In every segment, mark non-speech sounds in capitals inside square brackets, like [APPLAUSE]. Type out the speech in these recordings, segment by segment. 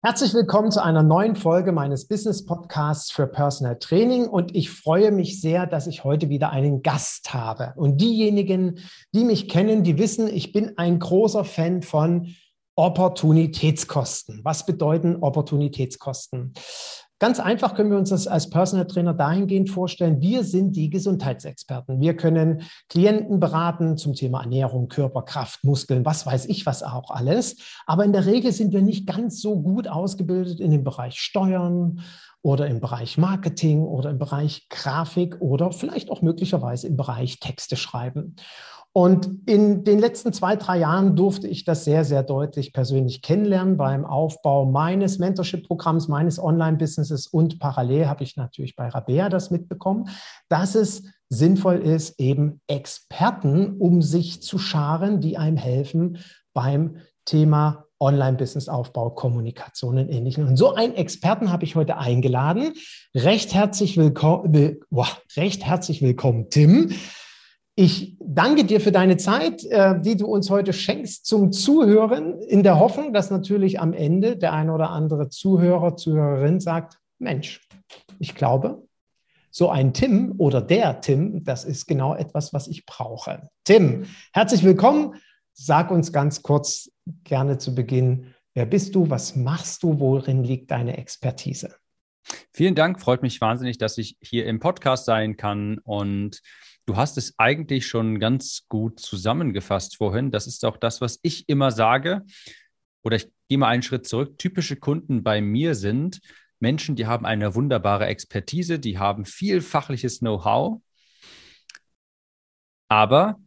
Herzlich willkommen zu einer neuen Folge meines Business Podcasts für Personal Training und ich freue mich sehr, dass ich heute wieder einen Gast habe. Und diejenigen, die mich kennen, die wissen, ich bin ein großer Fan von Opportunitätskosten. Was bedeuten Opportunitätskosten? Ganz einfach können wir uns das als Personal Trainer dahingehend vorstellen, wir sind die Gesundheitsexperten. Wir können Klienten beraten zum Thema Ernährung, Körper, Kraft, Muskeln, was weiß ich, was auch alles. Aber in der Regel sind wir nicht ganz so gut ausgebildet in dem Bereich Steuern oder im Bereich Marketing oder im Bereich Grafik oder vielleicht auch möglicherweise im Bereich Texte schreiben. Und in den letzten zwei, drei Jahren durfte ich das sehr, sehr deutlich persönlich kennenlernen beim Aufbau meines Mentorship-Programms, meines Online-Businesses und parallel habe ich natürlich bei Rabea das mitbekommen, dass es sinnvoll ist, eben Experten um sich zu scharen, die einem helfen beim Thema Online-Business-Aufbau, Kommunikation und Ähnlichem. Und so einen Experten habe ich heute eingeladen. Recht herzlich willkommen, recht herzlich willkommen, Tim. Ich danke dir für deine Zeit, äh, die du uns heute schenkst zum Zuhören, in der Hoffnung, dass natürlich am Ende der eine oder andere Zuhörer, Zuhörerin sagt, Mensch, ich glaube, so ein Tim oder der Tim, das ist genau etwas, was ich brauche. Tim, herzlich willkommen. Sag uns ganz kurz gerne zu Beginn, wer bist du, was machst du, worin liegt deine Expertise? Vielen Dank, freut mich wahnsinnig, dass ich hier im Podcast sein kann und Du hast es eigentlich schon ganz gut zusammengefasst vorhin. Das ist auch das, was ich immer sage. Oder ich gehe mal einen Schritt zurück. Typische Kunden bei mir sind Menschen, die haben eine wunderbare Expertise, die haben viel fachliches Know-how, aber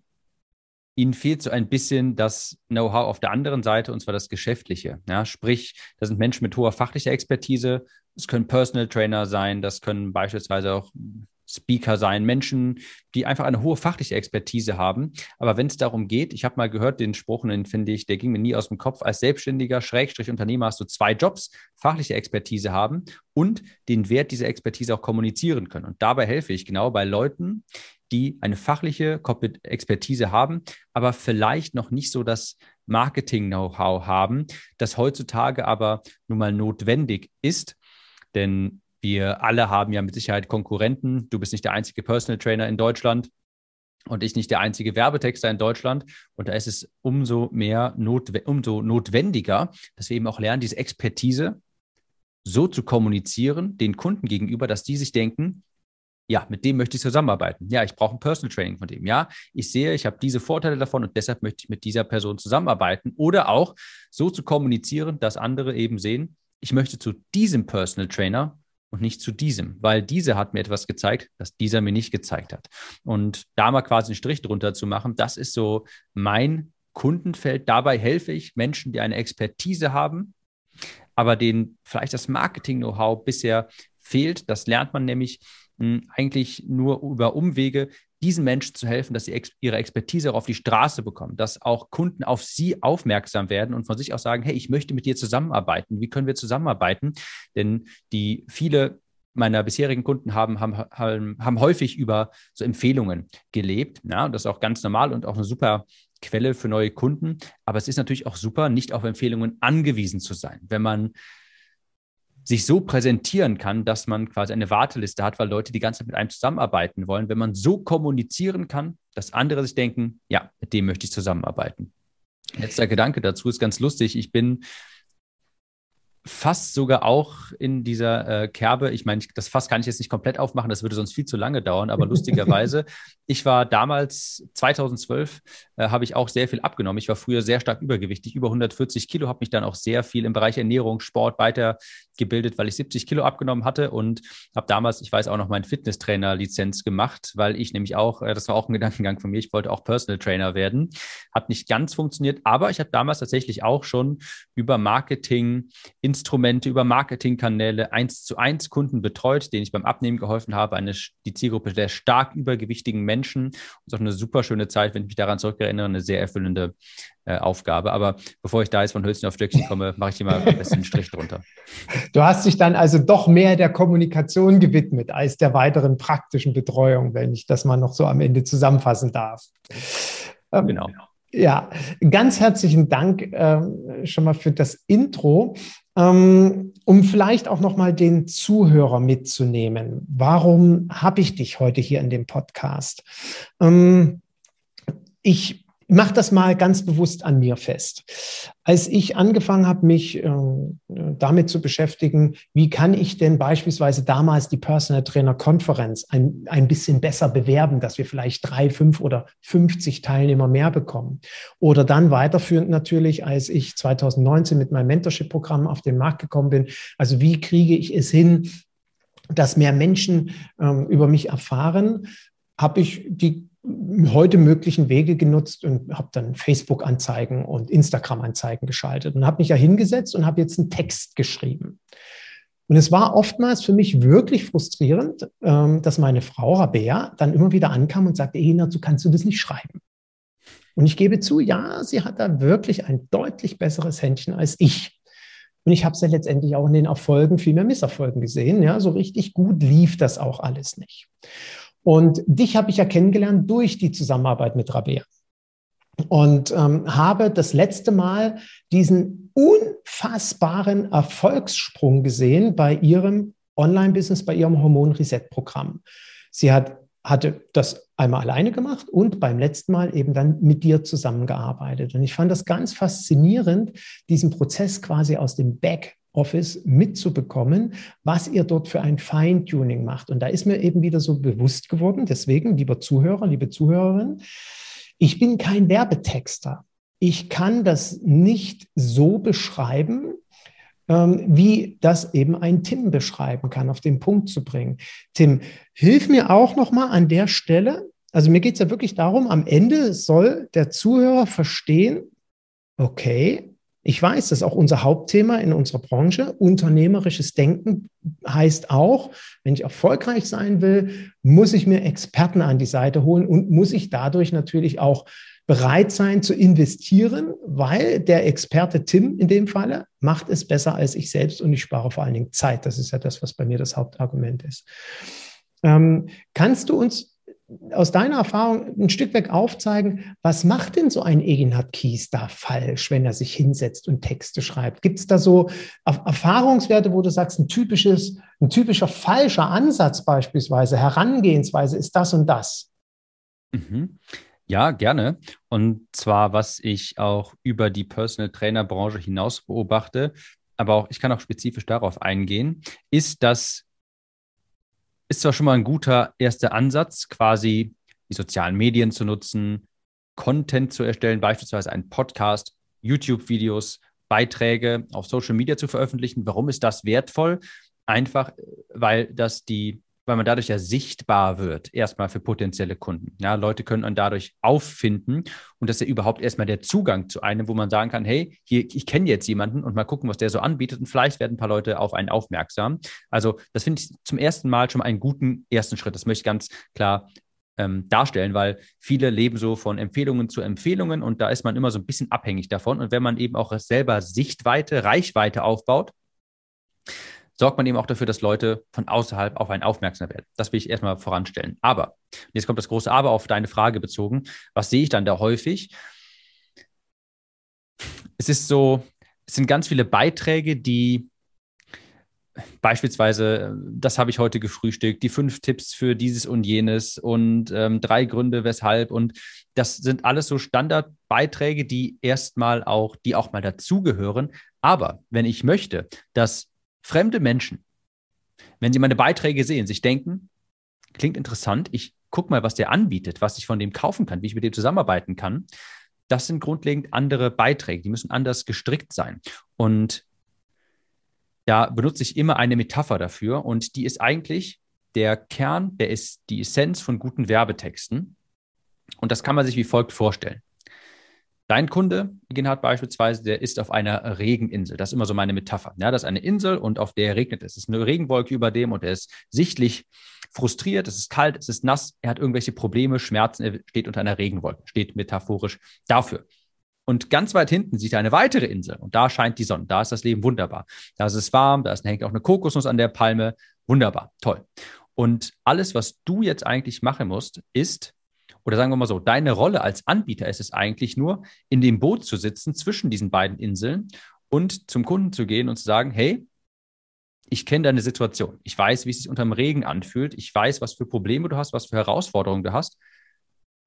ihnen fehlt so ein bisschen das Know-how auf der anderen Seite, und zwar das Geschäftliche. Ja, sprich, das sind Menschen mit hoher fachlicher Expertise. Es können Personal Trainer sein, das können beispielsweise auch Speaker sein, Menschen, die einfach eine hohe fachliche Expertise haben. Aber wenn es darum geht, ich habe mal gehört, den Spruch, den finde ich, der ging mir nie aus dem Kopf, als Selbstständiger, Schrägstrich Unternehmer hast du zwei Jobs, fachliche Expertise haben und den Wert dieser Expertise auch kommunizieren können. Und dabei helfe ich genau bei Leuten, die eine fachliche Expertise haben, aber vielleicht noch nicht so das Marketing-Know-how haben, das heutzutage aber nun mal notwendig ist. Denn wir alle haben ja mit Sicherheit Konkurrenten. Du bist nicht der einzige Personal Trainer in Deutschland und ich nicht der einzige Werbetexter in Deutschland. Und da ist es umso mehr notwe umso notwendiger, dass wir eben auch lernen, diese Expertise so zu kommunizieren den Kunden gegenüber, dass die sich denken, ja, mit dem möchte ich zusammenarbeiten. Ja, ich brauche ein Personal Training von dem. Ja, ich sehe, ich habe diese Vorteile davon und deshalb möchte ich mit dieser Person zusammenarbeiten. Oder auch so zu kommunizieren, dass andere eben sehen, ich möchte zu diesem Personal Trainer und nicht zu diesem, weil dieser hat mir etwas gezeigt, das dieser mir nicht gezeigt hat. Und da mal quasi einen Strich drunter zu machen, das ist so mein Kundenfeld. Dabei helfe ich Menschen, die eine Expertise haben, aber denen vielleicht das Marketing-Know-how bisher fehlt. Das lernt man nämlich hm, eigentlich nur über Umwege, diesen Menschen zu helfen, dass sie ex ihre Expertise auch auf die Straße bekommen, dass auch Kunden auf sie aufmerksam werden und von sich aus sagen, hey, ich möchte mit dir zusammenarbeiten. Wie können wir zusammenarbeiten? Denn die viele meiner bisherigen Kunden haben, haben, haben, haben häufig über so Empfehlungen gelebt. Ja, und das ist auch ganz normal und auch eine super Quelle für neue Kunden. Aber es ist natürlich auch super, nicht auf Empfehlungen angewiesen zu sein. Wenn man sich so präsentieren kann, dass man quasi eine Warteliste hat, weil Leute die ganze Zeit mit einem zusammenarbeiten wollen. Wenn man so kommunizieren kann, dass andere sich denken, ja, mit dem möchte ich zusammenarbeiten. Letzter Gedanke dazu ist ganz lustig. Ich bin fast sogar auch in dieser äh, Kerbe. Ich meine, das Fass kann ich jetzt nicht komplett aufmachen, das würde sonst viel zu lange dauern, aber [LAUGHS] lustigerweise, ich war damals, 2012, äh, habe ich auch sehr viel abgenommen. Ich war früher sehr stark übergewichtig, über 140 Kilo, habe mich dann auch sehr viel im Bereich Ernährung, Sport weitergebildet, weil ich 70 Kilo abgenommen hatte und habe damals, ich weiß auch noch, meinen Fitnesstrainer-Lizenz gemacht, weil ich nämlich auch, äh, das war auch ein [LAUGHS] Gedankengang von mir, ich wollte auch Personal Trainer werden. Hat nicht ganz funktioniert, aber ich habe damals tatsächlich auch schon über Marketing in Instrumente, über Marketingkanäle eins zu eins Kunden betreut, denen ich beim Abnehmen geholfen habe, eine, die Zielgruppe der stark übergewichtigen Menschen. Und es ist auch eine super schöne Zeit, wenn ich mich daran zurückerinnere, eine sehr erfüllende äh, Aufgabe. Aber bevor ich da jetzt von Hölzchen auf Stöckchen komme, mache ich hier mal ein bisschen einen Strich drunter. Du hast dich dann also doch mehr der Kommunikation gewidmet als der weiteren praktischen Betreuung, wenn ich das mal noch so am Ende zusammenfassen darf. Ähm, genau. Ja, ganz herzlichen Dank äh, schon mal für das Intro. Ähm, um vielleicht auch nochmal den Zuhörer mitzunehmen. Warum habe ich dich heute hier in dem Podcast? Ähm, ich mache das mal ganz bewusst an mir fest. Als ich angefangen habe, mich äh, damit zu beschäftigen, wie kann ich denn beispielsweise damals die Personal Trainer Konferenz ein, ein bisschen besser bewerben, dass wir vielleicht drei, fünf oder 50 Teilnehmer mehr bekommen. Oder dann weiterführend natürlich, als ich 2019 mit meinem Mentorship-Programm auf den Markt gekommen bin. Also wie kriege ich es hin, dass mehr Menschen ähm, über mich erfahren, habe ich die heute möglichen Wege genutzt und habe dann Facebook-Anzeigen und Instagram-Anzeigen geschaltet und habe mich ja hingesetzt und habe jetzt einen Text geschrieben. Und es war oftmals für mich wirklich frustrierend, ähm, dass meine Frau Rabea dann immer wieder ankam und sagte, Ena, du kannst du das nicht schreiben. Und ich gebe zu, ja, sie hat da wirklich ein deutlich besseres Händchen als ich. Und ich habe es ja letztendlich auch in den Erfolgen viel mehr Misserfolgen gesehen. Ja, so richtig gut lief das auch alles nicht. Und dich habe ich ja kennengelernt durch die Zusammenarbeit mit Rabea. Und ähm, habe das letzte Mal diesen unfassbaren Erfolgssprung gesehen bei ihrem Online-Business, bei ihrem Hormon-Reset-Programm. Sie hat, hatte das einmal alleine gemacht und beim letzten Mal eben dann mit dir zusammengearbeitet. Und ich fand das ganz faszinierend, diesen Prozess quasi aus dem Back Office mitzubekommen, was ihr dort für ein Feintuning macht. Und da ist mir eben wieder so bewusst geworden, deswegen, lieber Zuhörer, liebe Zuhörerin, ich bin kein Werbetexter. Ich kann das nicht so beschreiben, ähm, wie das eben ein Tim beschreiben kann, auf den Punkt zu bringen. Tim, hilf mir auch nochmal an der Stelle. Also mir geht es ja wirklich darum, am Ende soll der Zuhörer verstehen, okay, ich weiß, das ist auch unser Hauptthema in unserer Branche. Unternehmerisches Denken heißt auch, wenn ich erfolgreich sein will, muss ich mir Experten an die Seite holen und muss ich dadurch natürlich auch bereit sein zu investieren, weil der Experte Tim in dem Falle macht es besser als ich selbst und ich spare vor allen Dingen Zeit. Das ist ja das, was bei mir das Hauptargument ist. Ähm, kannst du uns aus deiner Erfahrung ein Stück weg aufzeigen, was macht denn so ein Eginhard Kies da falsch, wenn er sich hinsetzt und Texte schreibt? Gibt es da so Erfahrungswerte, wo du sagst, ein typisches, ein typischer falscher Ansatz beispielsweise, Herangehensweise ist das und das? Mhm. Ja, gerne. Und zwar, was ich auch über die Personal Trainer Branche hinaus beobachte, aber auch ich kann auch spezifisch darauf eingehen, ist, dass ist zwar schon mal ein guter erster Ansatz, quasi die sozialen Medien zu nutzen, Content zu erstellen, beispielsweise einen Podcast, YouTube-Videos, Beiträge auf Social Media zu veröffentlichen. Warum ist das wertvoll? Einfach, weil das die weil man dadurch ja sichtbar wird, erstmal für potenzielle Kunden. Ja, Leute können einen dadurch auffinden und das ist ja überhaupt erstmal der Zugang zu einem, wo man sagen kann, hey, hier, ich kenne jetzt jemanden und mal gucken, was der so anbietet und vielleicht werden ein paar Leute auf einen aufmerksam. Also das finde ich zum ersten Mal schon mal einen guten ersten Schritt. Das möchte ich ganz klar ähm, darstellen, weil viele leben so von Empfehlungen zu Empfehlungen und da ist man immer so ein bisschen abhängig davon. Und wenn man eben auch selber Sichtweite, Reichweite aufbaut, sorgt man eben auch dafür, dass Leute von außerhalb auf einen aufmerksam werden. Das will ich erstmal voranstellen. Aber, jetzt kommt das große Aber auf deine Frage bezogen. Was sehe ich dann da häufig? Es ist so, es sind ganz viele Beiträge, die beispielsweise, das habe ich heute gefrühstückt, die fünf Tipps für dieses und jenes und ähm, drei Gründe, weshalb. Und das sind alles so Standardbeiträge, die erstmal auch, die auch mal dazugehören. Aber wenn ich möchte, dass fremde Menschen, wenn sie meine Beiträge sehen, sich denken, klingt interessant, ich guck mal, was der anbietet, was ich von dem kaufen kann, wie ich mit dem zusammenarbeiten kann. Das sind grundlegend andere Beiträge, die müssen anders gestrickt sein. Und da benutze ich immer eine Metapher dafür und die ist eigentlich der Kern, der ist die Essenz von guten Werbetexten. Und das kann man sich wie folgt vorstellen. Dein Kunde, Genhard beispielsweise, der ist auf einer Regeninsel. Das ist immer so meine Metapher. Ja, das ist eine Insel und auf der regnet es. Es ist eine Regenwolke über dem und er ist sichtlich frustriert. Es ist kalt, es ist nass. Er hat irgendwelche Probleme, Schmerzen. Er steht unter einer Regenwolke. Steht metaphorisch dafür. Und ganz weit hinten sieht er eine weitere Insel und da scheint die Sonne. Da ist das Leben wunderbar. Da ist es warm, da hängt auch eine Kokosnuss an der Palme. Wunderbar, toll. Und alles, was du jetzt eigentlich machen musst, ist, oder sagen wir mal so, deine Rolle als Anbieter ist es eigentlich nur, in dem Boot zu sitzen zwischen diesen beiden Inseln und zum Kunden zu gehen und zu sagen, hey, ich kenne deine Situation. Ich weiß, wie es sich unter dem Regen anfühlt. Ich weiß, was für Probleme du hast, was für Herausforderungen du hast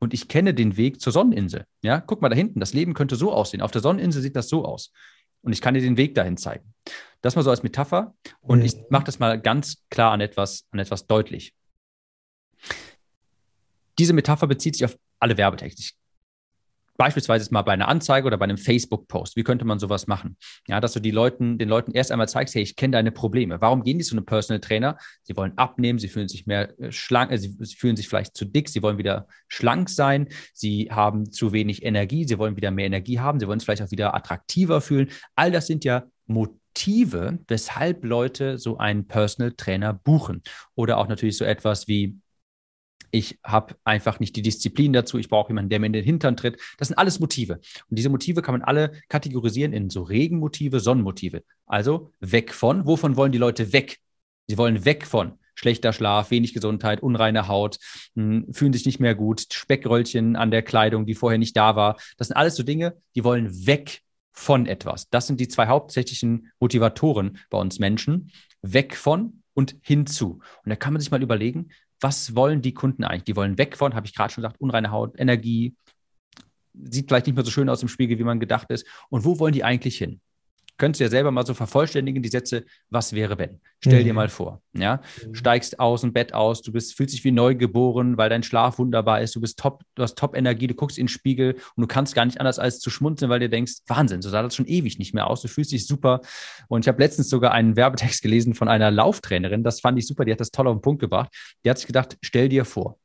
und ich kenne den Weg zur Sonneninsel. Ja, guck mal da hinten, das Leben könnte so aussehen. Auf der Sonneninsel sieht das so aus. Und ich kann dir den Weg dahin zeigen. Das mal so als Metapher. Und ich mache das mal ganz klar an etwas, an etwas deutlich. Diese Metapher bezieht sich auf alle Werbetexte. Ich beispielsweise mal bei einer Anzeige oder bei einem Facebook-Post. Wie könnte man sowas machen? Ja, dass du die Leuten, den Leuten erst einmal zeigst, hey, ich kenne deine Probleme. Warum gehen die zu einem Personal Trainer? Sie wollen abnehmen, sie fühlen sich mehr äh, schlank, äh, sie, sie fühlen sich vielleicht zu dick, sie wollen wieder schlank sein, sie haben zu wenig Energie, sie wollen wieder mehr Energie haben, sie wollen es vielleicht auch wieder attraktiver fühlen. All das sind ja Motive, weshalb Leute so einen Personal Trainer buchen. Oder auch natürlich so etwas wie ich habe einfach nicht die Disziplin dazu, ich brauche jemanden, der mir in den Hintern tritt. Das sind alles Motive. Und diese Motive kann man alle kategorisieren in so Regenmotive, Sonnenmotive. Also weg von, wovon wollen die Leute weg? Sie wollen weg von schlechter Schlaf, wenig Gesundheit, unreine Haut, hm, fühlen sich nicht mehr gut, Speckröllchen an der Kleidung, die vorher nicht da war. Das sind alles so Dinge, die wollen weg von etwas. Das sind die zwei hauptsächlichen Motivatoren bei uns Menschen. Weg von und hinzu. Und da kann man sich mal überlegen, was wollen die Kunden eigentlich? Die wollen weg von, habe ich gerade schon gesagt, unreine Haut, Energie, sieht vielleicht nicht mehr so schön aus im Spiegel, wie man gedacht ist. Und wo wollen die eigentlich hin? Könntest du ja selber mal so vervollständigen, die Sätze, was wäre wenn? Stell mhm. dir mal vor, ja, mhm. steigst aus dem Bett aus, du bist, fühlst dich wie neu geboren, weil dein Schlaf wunderbar ist, du bist top, du hast Top-Energie, du guckst in den Spiegel und du kannst gar nicht anders als zu schmunzeln, weil du denkst, Wahnsinn, so sah das schon ewig nicht mehr aus, du fühlst dich super. Und ich habe letztens sogar einen Werbetext gelesen von einer Lauftrainerin, das fand ich super, die hat das toll auf den Punkt gebracht. Die hat sich gedacht, stell dir vor,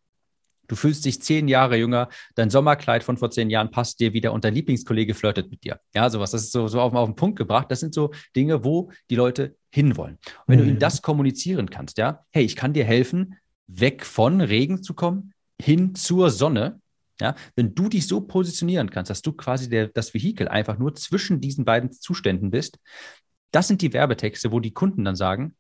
Du fühlst dich zehn Jahre jünger, dein Sommerkleid von vor zehn Jahren passt dir wieder und dein Lieblingskollege flirtet mit dir. Ja, sowas. Das ist so, so auf, auf den Punkt gebracht. Das sind so Dinge, wo die Leute hinwollen. Und wenn mhm. du ihnen das kommunizieren kannst, ja, hey, ich kann dir helfen, weg von Regen zu kommen, hin zur Sonne. Ja, wenn du dich so positionieren kannst, dass du quasi der, das Vehikel einfach nur zwischen diesen beiden Zuständen bist, das sind die Werbetexte, wo die Kunden dann sagen,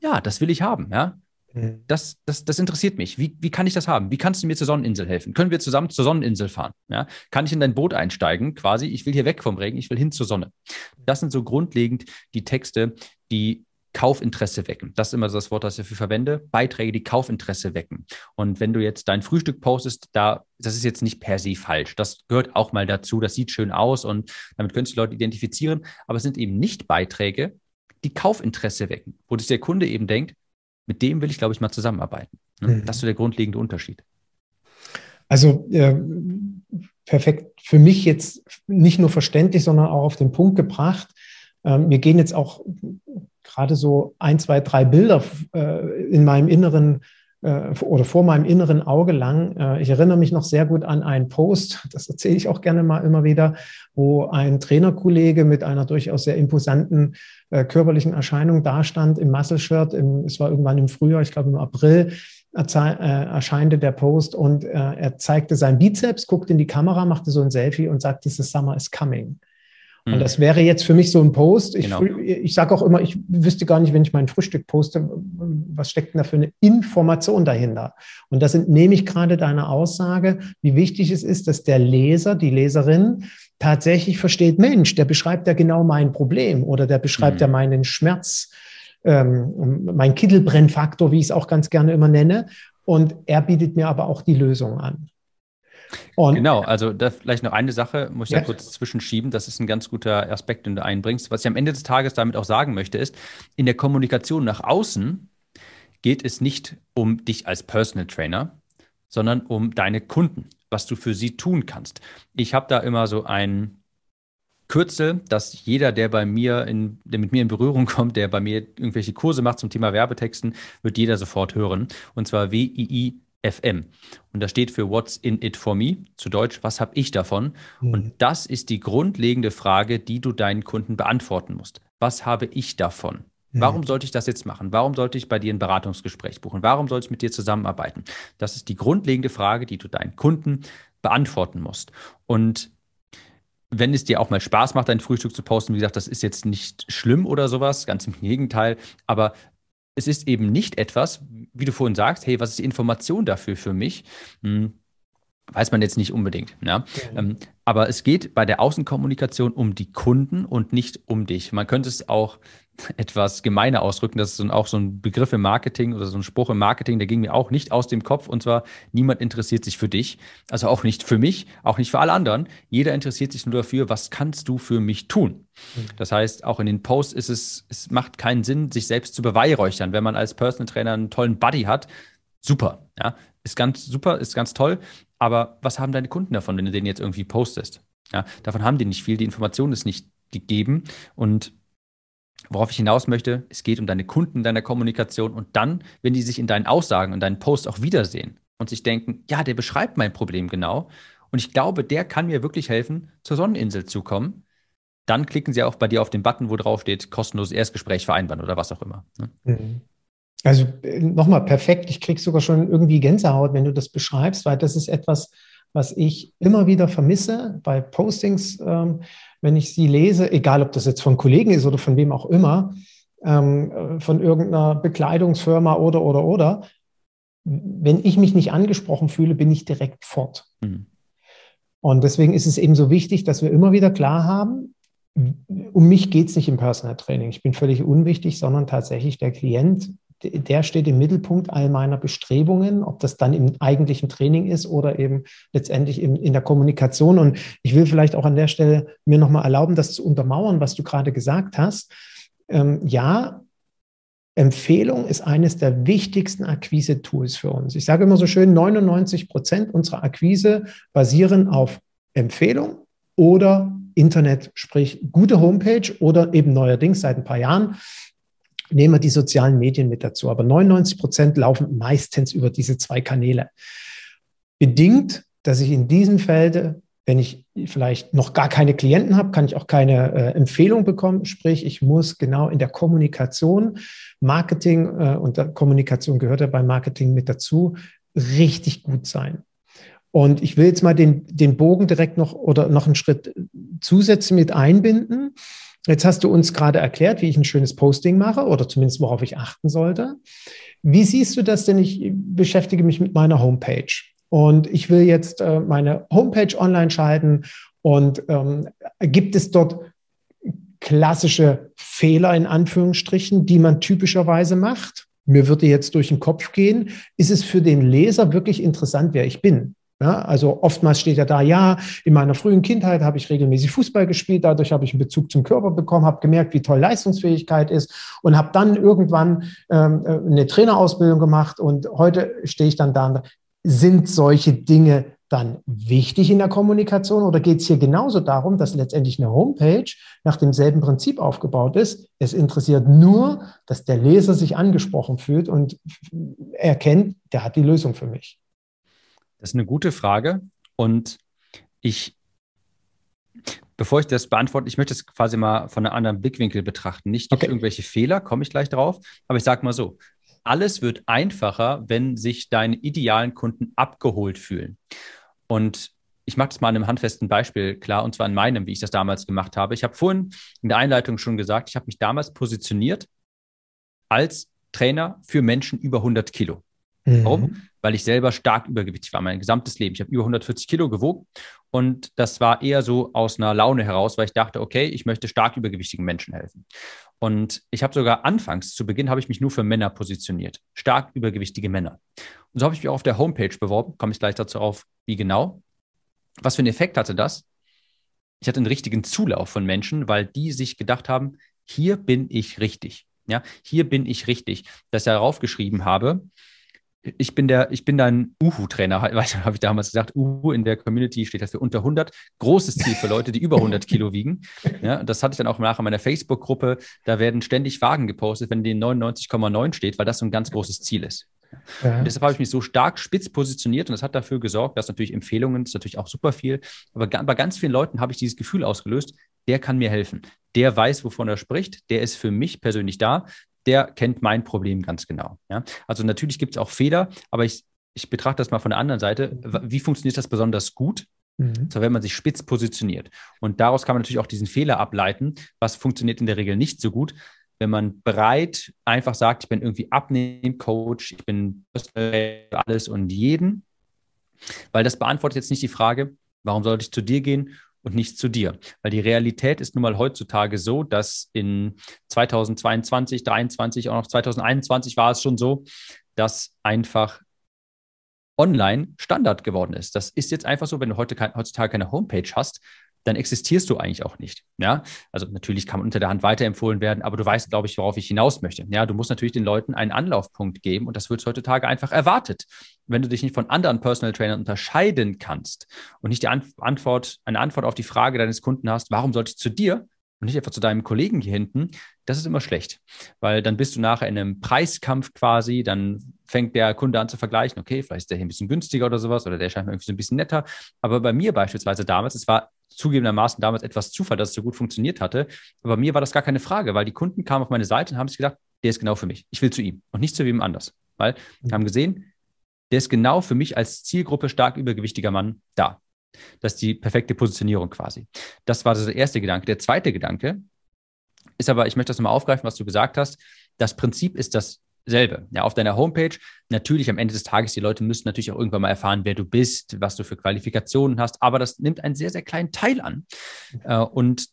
ja, das will ich haben, ja. Mhm. Das, das, das interessiert mich. Wie, wie kann ich das haben? Wie kannst du mir zur Sonneninsel helfen? Können wir zusammen zur Sonneninsel fahren? Ja? Kann ich in dein Boot einsteigen? Quasi, ich will hier weg vom Regen, ich will hin zur Sonne. Das sind so grundlegend die Texte, die Kaufinteresse wecken. Das ist immer das Wort, das ich dafür verwende. Beiträge, die Kaufinteresse wecken. Und wenn du jetzt dein Frühstück postest, da, das ist jetzt nicht per se falsch. Das gehört auch mal dazu. Das sieht schön aus und damit können sich Leute identifizieren. Aber es sind eben nicht Beiträge, die Kaufinteresse wecken, wo sich der Kunde eben denkt, mit dem will ich, glaube ich, mal zusammenarbeiten. Ne? Mhm. Das ist so der grundlegende Unterschied. Also äh, perfekt für mich jetzt nicht nur verständlich, sondern auch auf den Punkt gebracht. Ähm, mir gehen jetzt auch gerade so ein, zwei, drei Bilder äh, in meinem inneren oder vor meinem inneren Auge lang. Äh, ich erinnere mich noch sehr gut an einen Post, das erzähle ich auch gerne mal immer wieder, wo ein Trainerkollege mit einer durchaus sehr imposanten äh, körperlichen Erscheinung dastand im Muscle-Shirt. Es war irgendwann im Frühjahr, ich glaube im April, erscheinte der Post und er zeigte seinen Bizeps, guckte in die Kamera, machte so ein Selfie und sagte, the summer is coming. Und mhm. das wäre jetzt für mich so ein Post. Ich, genau. ich sage auch immer, ich wüsste gar nicht, wenn ich mein Frühstück poste, was steckt denn da für eine Information dahinter? Und das nehme ich gerade deine Aussage, wie wichtig es ist, dass der Leser, die Leserin tatsächlich versteht, Mensch, der beschreibt ja genau mein Problem oder der beschreibt mhm. ja meinen Schmerz. ähm, mein Kittelbrennfaktor, wie ich es auch ganz gerne immer nenne. Und er bietet mir aber auch die Lösung an. Und genau, also da vielleicht noch eine Sache, muss ich ja. da kurz zwischenschieben. Das ist ein ganz guter Aspekt, den du einbringst. Was ich am Ende des Tages damit auch sagen möchte, ist, in der Kommunikation nach außen geht es nicht um dich als Personal Trainer, sondern um deine Kunden, was du für sie tun kannst. Ich habe da immer so ein Kürzel, dass jeder, der bei mir in, der mit mir in Berührung kommt, der bei mir irgendwelche Kurse macht zum Thema Werbetexten, wird jeder sofort hören. Und zwar WII FM. Und das steht für What's in it for me? Zu Deutsch, was habe ich davon? Mhm. Und das ist die grundlegende Frage, die du deinen Kunden beantworten musst. Was habe ich davon? Mhm. Warum sollte ich das jetzt machen? Warum sollte ich bei dir ein Beratungsgespräch buchen? Warum sollte ich mit dir zusammenarbeiten? Das ist die grundlegende Frage, die du deinen Kunden beantworten musst. Und wenn es dir auch mal Spaß macht, dein Frühstück zu posten, wie gesagt, das ist jetzt nicht schlimm oder sowas, ganz im Gegenteil, aber es ist eben nicht etwas, wie du vorhin sagst, hey, was ist die Information dafür für mich? Hm, weiß man jetzt nicht unbedingt. Ja? Ähm, aber es geht bei der Außenkommunikation um die Kunden und nicht um dich. Man könnte es auch etwas gemeiner ausdrücken. Das ist so, auch so ein Begriff im Marketing oder so ein Spruch im Marketing, der ging mir auch nicht aus dem Kopf. Und zwar, niemand interessiert sich für dich. Also auch nicht für mich, auch nicht für alle anderen. Jeder interessiert sich nur dafür, was kannst du für mich tun? Mhm. Das heißt, auch in den Posts ist es, es macht keinen Sinn, sich selbst zu beweihräuchern. Wenn man als Personal Trainer einen tollen Buddy hat, super. Ja, ist ganz super, ist ganz toll. Aber was haben deine Kunden davon, wenn du den jetzt irgendwie postest? Ja, davon haben die nicht viel. Die Information ist nicht gegeben. Und Worauf ich hinaus möchte, es geht um deine Kunden in deiner Kommunikation und dann, wenn die sich in deinen Aussagen und deinen Posts auch wiedersehen und sich denken, ja, der beschreibt mein Problem genau und ich glaube, der kann mir wirklich helfen, zur Sonneninsel zu kommen, dann klicken sie auch bei dir auf den Button, wo drauf steht, kostenloses Erstgespräch vereinbaren oder was auch immer. Ne? Mhm. Also äh, nochmal perfekt, ich kriege sogar schon irgendwie Gänsehaut, wenn du das beschreibst, weil das ist etwas, was ich immer wieder vermisse bei Postings, ähm, wenn ich sie lese, egal ob das jetzt von Kollegen ist oder von wem auch immer, ähm, von irgendeiner Bekleidungsfirma oder, oder, oder. Wenn ich mich nicht angesprochen fühle, bin ich direkt fort. Mhm. Und deswegen ist es eben so wichtig, dass wir immer wieder klar haben, um mich geht es nicht im Personal Training. Ich bin völlig unwichtig, sondern tatsächlich der Klient der steht im Mittelpunkt all meiner Bestrebungen, ob das dann im eigentlichen Training ist oder eben letztendlich in, in der Kommunikation. Und ich will vielleicht auch an der Stelle mir nochmal erlauben, das zu untermauern, was du gerade gesagt hast. Ähm, ja, Empfehlung ist eines der wichtigsten Akquise-Tools für uns. Ich sage immer so schön, 99 Prozent unserer Akquise basieren auf Empfehlung oder Internet, sprich gute Homepage oder eben neuerdings seit ein paar Jahren nehmen wir die sozialen Medien mit dazu. Aber 99 Prozent laufen meistens über diese zwei Kanäle. Bedingt, dass ich in diesem Feld, wenn ich vielleicht noch gar keine Klienten habe, kann ich auch keine äh, Empfehlung bekommen. Sprich, ich muss genau in der Kommunikation, Marketing äh, und Kommunikation gehört ja beim Marketing mit dazu, richtig gut sein. Und ich will jetzt mal den, den Bogen direkt noch oder noch einen Schritt zusätzlich mit einbinden. Jetzt hast du uns gerade erklärt, wie ich ein schönes Posting mache oder zumindest worauf ich achten sollte. Wie siehst du das denn? Ich beschäftige mich mit meiner Homepage und ich will jetzt äh, meine Homepage online schalten und ähm, gibt es dort klassische Fehler in Anführungsstrichen, die man typischerweise macht? Mir würde jetzt durch den Kopf gehen, ist es für den Leser wirklich interessant, wer ich bin? Ja, also oftmals steht ja da, ja, in meiner frühen Kindheit habe ich regelmäßig Fußball gespielt, dadurch habe ich einen Bezug zum Körper bekommen, habe gemerkt, wie toll Leistungsfähigkeit ist und habe dann irgendwann ähm, äh, eine Trainerausbildung gemacht und heute stehe ich dann da. Sind solche Dinge dann wichtig in der Kommunikation oder geht es hier genauso darum, dass letztendlich eine Homepage nach demselben Prinzip aufgebaut ist? Es interessiert nur, dass der Leser sich angesprochen fühlt und erkennt, der hat die Lösung für mich. Das ist eine gute Frage. Und ich, bevor ich das beantworte, ich möchte es quasi mal von einem anderen Blickwinkel betrachten. Nicht okay. irgendwelche Fehler, komme ich gleich drauf. Aber ich sage mal so, alles wird einfacher, wenn sich deine idealen Kunden abgeholt fühlen. Und ich mache das mal an einem handfesten Beispiel klar, und zwar in meinem, wie ich das damals gemacht habe. Ich habe vorhin in der Einleitung schon gesagt, ich habe mich damals positioniert als Trainer für Menschen über 100 Kilo. Mhm. Warum? weil ich selber stark übergewichtig war, mein gesamtes Leben. Ich habe über 140 Kilo gewogen und das war eher so aus einer Laune heraus, weil ich dachte, okay, ich möchte stark übergewichtigen Menschen helfen. Und ich habe sogar anfangs, zu Beginn, habe ich mich nur für Männer positioniert. Stark übergewichtige Männer. Und so habe ich mich auch auf der Homepage beworben. Komme ich gleich dazu auf, wie genau. Was für einen Effekt hatte das? Ich hatte einen richtigen Zulauf von Menschen, weil die sich gedacht haben, hier bin ich richtig. Ja, hier bin ich richtig. Dass ich darauf geschrieben habe, ich bin der, ich bin dein Uhu-Trainer, [LAUGHS] habe ich damals gesagt. Uhu in der Community steht das für unter 100. Großes Ziel für Leute, die über 100 Kilo wiegen. [LAUGHS] Ja, das hatte ich dann auch nachher in meiner Facebook-Gruppe. Da werden ständig Wagen gepostet, wenn die 99,9 steht, weil das so ein ganz großes Ziel ist. Ja. Deshalb habe ich mich so stark spitz positioniert und das hat dafür gesorgt, dass natürlich Empfehlungen, das ist natürlich auch super viel, aber bei ganz vielen Leuten habe ich dieses Gefühl ausgelöst, der kann mir helfen. Der weiß, wovon er spricht, der ist für mich persönlich da der kennt mein Problem ganz genau. Ja? Also natürlich gibt es auch Fehler, aber ich, ich betrachte das mal von der anderen Seite. Wie funktioniert das besonders gut? Mhm. So, wenn man sich spitz positioniert. Und daraus kann man natürlich auch diesen Fehler ableiten. Was funktioniert in der Regel nicht so gut? Wenn man breit einfach sagt, ich bin irgendwie Abnehmen-Coach, ich bin alles und jeden, weil das beantwortet jetzt nicht die Frage, warum sollte ich zu dir gehen und nicht zu dir. Weil die Realität ist nun mal heutzutage so, dass in 2022, 2023, auch noch 2021 war es schon so, dass einfach online Standard geworden ist. Das ist jetzt einfach so, wenn du heute kein, heutzutage keine Homepage hast, dann existierst du eigentlich auch nicht. Ja, also natürlich kann man unter der Hand weiterempfohlen werden, aber du weißt, glaube ich, worauf ich hinaus möchte. Ja, du musst natürlich den Leuten einen Anlaufpunkt geben und das wird heutzutage einfach erwartet. Wenn du dich nicht von anderen Personal Trainern unterscheiden kannst und nicht die Antwort, eine Antwort auf die Frage deines Kunden hast, warum sollte ich zu dir und nicht einfach zu deinem Kollegen hier hinten, das ist immer schlecht, weil dann bist du nachher in einem Preiskampf quasi, dann fängt der Kunde an zu vergleichen, okay, vielleicht ist der hier ein bisschen günstiger oder sowas oder der scheint mir irgendwie so ein bisschen netter. Aber bei mir beispielsweise damals, es war zugegebenermaßen damals etwas Zufall, dass es so gut funktioniert hatte. Aber mir war das gar keine Frage, weil die Kunden kamen auf meine Seite und haben sich gedacht, der ist genau für mich. Ich will zu ihm und nicht zu wem anders. Weil wir haben gesehen, der ist genau für mich als Zielgruppe stark übergewichtiger Mann da. Das ist die perfekte Positionierung quasi. Das war der erste Gedanke. Der zweite Gedanke ist aber, ich möchte das nochmal aufgreifen, was du gesagt hast. Das Prinzip ist das selbe. Ja, auf deiner Homepage. Natürlich am Ende des Tages, die Leute müssen natürlich auch irgendwann mal erfahren, wer du bist, was du für Qualifikationen hast, aber das nimmt einen sehr, sehr kleinen Teil an. Äh, und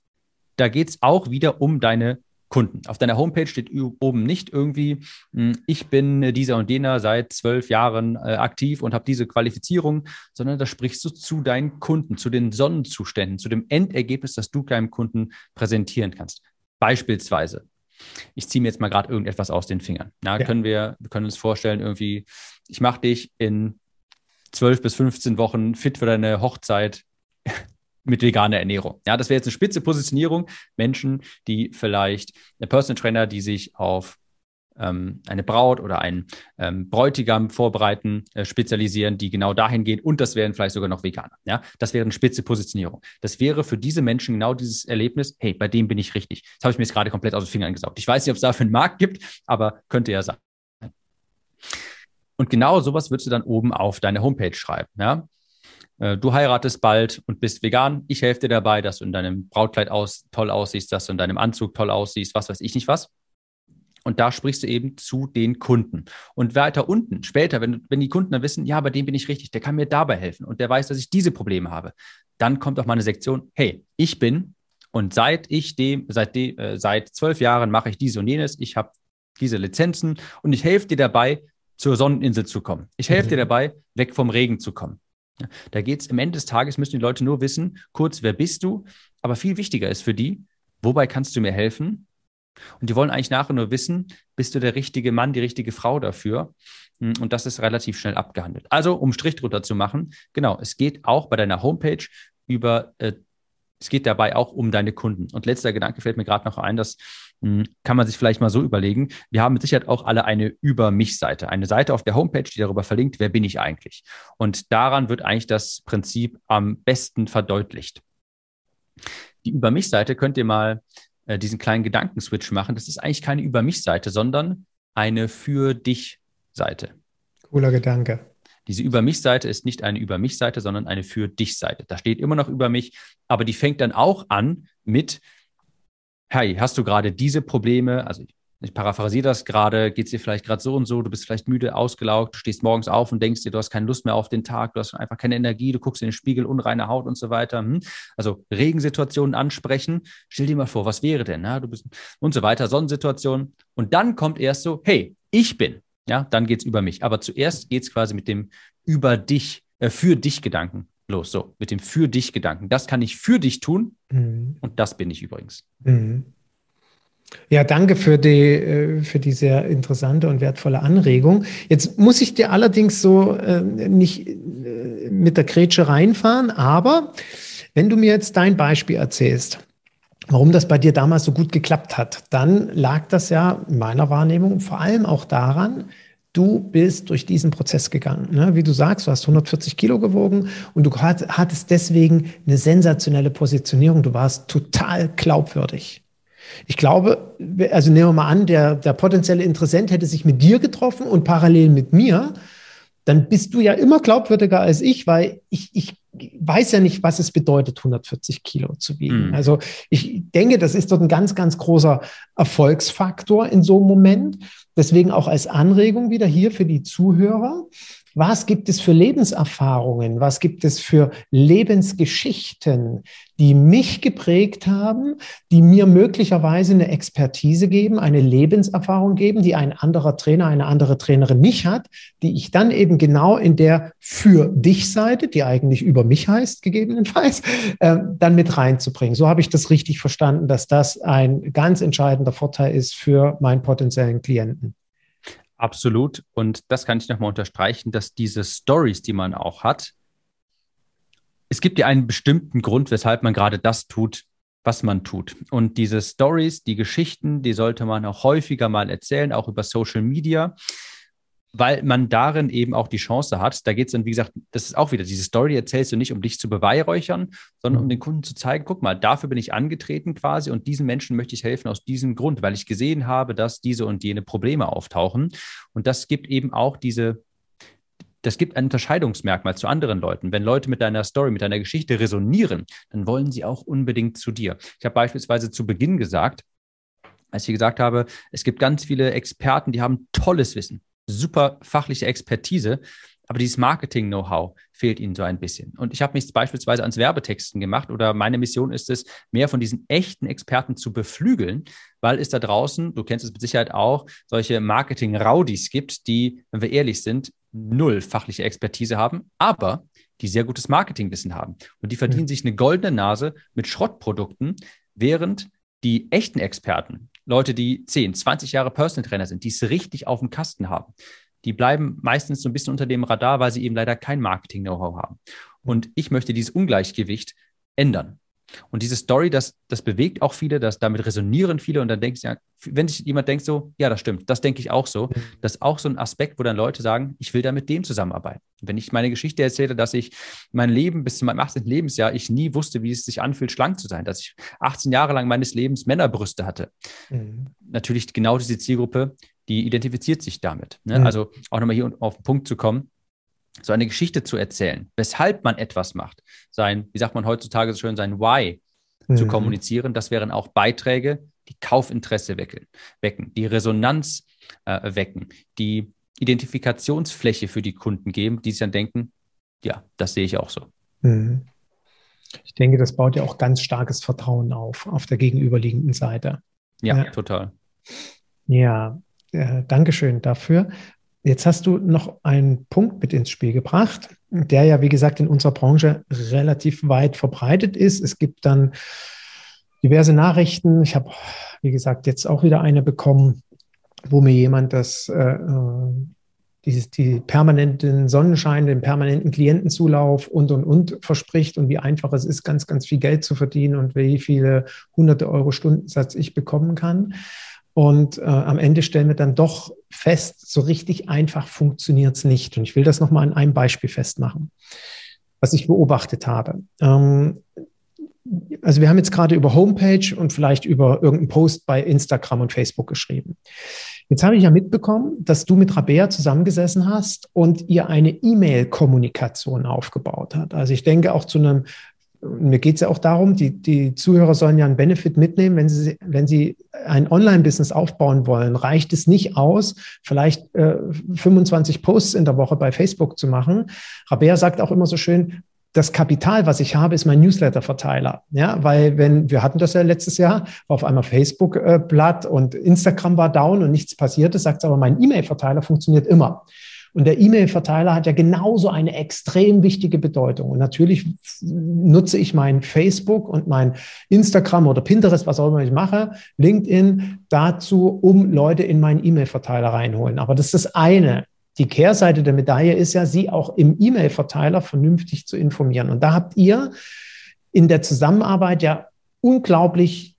da geht es auch wieder um deine Kunden. Auf deiner Homepage steht oben nicht irgendwie, hm, ich bin dieser und jener seit zwölf Jahren äh, aktiv und habe diese Qualifizierung, sondern da sprichst du zu deinen Kunden, zu den Sonnenzuständen, zu dem Endergebnis, das du deinem Kunden präsentieren kannst. Beispielsweise, ich ziehe mir jetzt mal gerade irgendetwas aus den Fingern. Na, ja. können wir, wir können uns vorstellen, irgendwie, ich mache dich in 12 bis 15 Wochen fit für deine Hochzeit [LAUGHS] mit veganer Ernährung. Ja, das wäre jetzt eine spitze Positionierung. Menschen, die vielleicht, der Personal Trainer, die sich auf ähm, eine Braut oder einen ähm, Bräutigam vorbereiten, äh, spezialisieren, die genau dahin gehen und das wären vielleicht sogar noch Veganer. Ja, das wäre eine spitze Positionierung. Das wäre für diese Menschen genau dieses Erlebnis, hey, bei dem bin ich richtig. Das habe ich mir jetzt gerade komplett aus den Fingern gesaugt. Ich weiß nicht, ob es dafür einen Markt gibt, aber könnte ja sein. Und genau sowas würdest du dann oben auf deine Homepage schreiben. Ja? Äh, du heiratest bald und bist vegan. Ich helfe dir dabei, dass du in deinem Brautkleid aus, toll aussiehst, dass du in deinem Anzug toll aussiehst, was weiß ich nicht was. Und da sprichst du eben zu den Kunden. Und weiter unten, später, wenn, wenn die Kunden dann wissen, ja, bei dem bin ich richtig, der kann mir dabei helfen und der weiß, dass ich diese Probleme habe, dann kommt auch mal eine Sektion, hey, ich bin und seit ich dem, seit, de, äh, seit zwölf Jahren mache ich dies und jenes, ich habe diese Lizenzen und ich helfe dir dabei, zur Sonneninsel zu kommen. Ich helfe mhm. dir dabei, weg vom Regen zu kommen. Ja, da geht es am Ende des Tages, müssen die Leute nur wissen, kurz, wer bist du? Aber viel wichtiger ist für die, wobei kannst du mir helfen? Und die wollen eigentlich nachher nur wissen, bist du der richtige Mann, die richtige Frau dafür? Hm, und das ist relativ schnell abgehandelt. Also, um Strich drunter zu machen, genau, es geht auch bei deiner Homepage über, äh, es geht dabei auch um deine Kunden. Und letzter Gedanke fällt mir gerade noch ein, das mh, hm, kann man sich vielleicht mal so überlegen. Wir haben mit Sicherheit auch alle eine Über mich-Seite, eine Seite auf der Homepage, die darüber verlinkt, wer bin ich eigentlich? Und daran wird eigentlich das Prinzip am besten verdeutlicht. Die Über mich-Seite könnt ihr mal äh, diesen kleinen Gedankenswitch machen. Das ist eigentlich keine Über mich-Seite, sondern eine Für dich-Seite. Cooler Gedanke. Diese Über mich-Seite ist nicht eine Über mich-Seite, sondern eine Für dich-Seite. Da steht immer noch über mich, aber die fängt dann auch an mit, hey, hast du gerade diese Probleme? Also ich paraphrasiere das gerade, geht es dir vielleicht gerade so und so, du bist vielleicht müde, ausgelaugt, du stehst morgens auf und denkst dir, du hast keine Lust mehr auf den Tag, du hast einfach keine Energie, du guckst in den Spiegel, unreine Haut und so weiter. Hm? Also Regensituationen ansprechen, stell dir mal vor, was wäre denn, na? du bist und so weiter, Sonnensituation. Und dann kommt erst so, hey, ich bin. Ja, dann geht es über mich. Aber zuerst geht es quasi mit dem über dich, äh, für dich Gedanken los. So, mit dem für dich Gedanken. Das kann ich für dich tun mhm. und das bin ich übrigens. Mhm. Ja, danke für die, äh, für die sehr interessante und wertvolle Anregung. Jetzt muss ich dir allerdings so äh, nicht äh, mit der Grätsche reinfahren, aber wenn du mir jetzt dein Beispiel erzählst, warum das bei dir damals so gut geklappt hat, dann lag das ja in meiner Wahrnehmung vor allem auch daran, du bist durch diesen Prozess gegangen. Ne? Wie du sagst, du hast 140 Kilo gewogen und du hattest deswegen eine sensationelle Positionierung. Du warst total glaubwürdig. Ich glaube, also nehmen wir mal an, der, der potenzielle Interessent hätte sich mit dir getroffen und parallel mit mir, dann bist du ja immer glaubwürdiger als ich, weil ich, ich weiß ja nicht, was es bedeutet, 140 Kilo zu wiegen. Mhm. Also ich denke, das ist dort ein ganz, ganz großer Erfolgsfaktor in so einem Moment. Deswegen auch als Anregung wieder hier für die Zuhörer. Was gibt es für Lebenserfahrungen? Was gibt es für Lebensgeschichten, die mich geprägt haben, die mir möglicherweise eine Expertise geben, eine Lebenserfahrung geben, die ein anderer Trainer, eine andere Trainerin nicht hat, die ich dann eben genau in der für dich Seite, die eigentlich über mich heißt, gegebenenfalls, [LAUGHS] äh, dann mit reinzubringen. So habe ich das richtig verstanden, dass das ein ganz entscheidender Vorteil ist für meinen potenziellen Klienten. Absolut. Und das kann ich nochmal unterstreichen, dass diese Stories, die man auch hat, es gibt ja einen bestimmten Grund, weshalb man gerade das tut, was man tut. Und diese Stories, die Geschichten, die sollte man auch häufiger mal erzählen, auch über Social Media weil man darin eben auch die Chance hat. Da geht es dann, wie gesagt, das ist auch wieder, diese Story erzählst du nicht, um dich zu beweihräuchern, sondern um mhm. den Kunden zu zeigen, guck mal, dafür bin ich angetreten quasi und diesen Menschen möchte ich helfen aus diesem Grund, weil ich gesehen habe, dass diese und jene Probleme auftauchen. Und das gibt eben auch diese, das gibt ein Unterscheidungsmerkmal zu anderen Leuten. Wenn Leute mit deiner Story, mit deiner Geschichte resonieren, dann wollen sie auch unbedingt zu dir. Ich habe beispielsweise zu Beginn gesagt, als ich gesagt habe, es gibt ganz viele Experten, die haben tolles Wissen super fachliche Expertise, aber dieses Marketing-Know-how fehlt ihnen so ein bisschen. Und ich habe mich beispielsweise ans Werbetexten gemacht oder meine Mission ist es, mehr von diesen echten Experten zu beflügeln, weil es da draußen, du kennst es mit Sicherheit auch, solche Marketing-Raudis gibt, die, wenn wir ehrlich sind, null fachliche Expertise haben, aber die sehr gutes Marketingwissen haben. Und die verdienen mhm. sich eine goldene Nase mit Schrottprodukten, während die echten Experten, Leute, die 10, 20 Jahre Personal Trainer sind, die es richtig auf dem Kasten haben, die bleiben meistens so ein bisschen unter dem Radar, weil sie eben leider kein Marketing-Know-how haben. Und ich möchte dieses Ungleichgewicht ändern. Und diese Story, das, das bewegt auch viele, das, damit resonieren viele und dann denkst du ja, wenn sich jemand denkt so, ja, das stimmt, das denke ich auch so, mhm. das ist auch so ein Aspekt, wo dann Leute sagen, ich will da mit dem zusammenarbeiten. wenn ich meine Geschichte erzähle, dass ich mein Leben bis zu meinem 18. Lebensjahr, ich nie wusste, wie es sich anfühlt, schlank zu sein, dass ich 18 Jahre lang meines Lebens Männerbrüste hatte. Mhm. Natürlich genau diese Zielgruppe, die identifiziert sich damit. Ne? Mhm. Also auch nochmal hier auf den Punkt zu kommen, so eine Geschichte zu erzählen, weshalb man etwas macht, sein, wie sagt man heutzutage so schön, sein Why mhm. zu kommunizieren, das wären auch Beiträge, die Kaufinteresse wecken, wecken die Resonanz äh, wecken, die Identifikationsfläche für die Kunden geben, die sich dann denken, ja, das sehe ich auch so. Mhm. Ich denke, das baut ja auch ganz starkes Vertrauen auf, auf der gegenüberliegenden Seite. Ja, ja. total. Ja, äh, Dankeschön dafür. Jetzt hast du noch einen Punkt mit ins Spiel gebracht, der ja, wie gesagt, in unserer Branche relativ weit verbreitet ist. Es gibt dann diverse Nachrichten. Ich habe, wie gesagt, jetzt auch wieder eine bekommen, wo mir jemand das, äh, äh dieses, die permanenten Sonnenschein, den permanenten Klientenzulauf und, und, und verspricht und wie einfach es ist, ganz, ganz viel Geld zu verdienen und wie viele hunderte Euro Stundensatz ich bekommen kann. Und äh, am Ende stellen wir dann doch fest, so richtig einfach funktioniert es nicht. Und ich will das nochmal an einem Beispiel festmachen, was ich beobachtet habe. Ähm, also wir haben jetzt gerade über Homepage und vielleicht über irgendeinen Post bei Instagram und Facebook geschrieben. Jetzt habe ich ja mitbekommen, dass du mit Rabea zusammengesessen hast und ihr eine E-Mail-Kommunikation aufgebaut hat. Also ich denke auch zu einem mir geht es ja auch darum, die, die Zuhörer sollen ja einen Benefit mitnehmen, wenn sie, wenn sie ein Online-Business aufbauen wollen, reicht es nicht aus, vielleicht äh, 25 Posts in der Woche bei Facebook zu machen. Rabea sagt auch immer so schön, das Kapital, was ich habe, ist mein Newsletter-Verteiler. Ja, weil wenn, wir hatten das ja letztes Jahr, war auf einmal Facebook äh, platt und Instagram war down und nichts passierte, sagt aber, mein E-Mail-Verteiler funktioniert immer. Und der E-Mail-Verteiler hat ja genauso eine extrem wichtige Bedeutung. Und natürlich nutze ich mein Facebook und mein Instagram oder Pinterest, was auch immer ich mache, LinkedIn dazu, um Leute in meinen E-Mail-Verteiler reinholen. Aber das ist das eine. Die Kehrseite der Medaille ist ja, sie auch im E-Mail-Verteiler vernünftig zu informieren. Und da habt ihr in der Zusammenarbeit ja unglaublich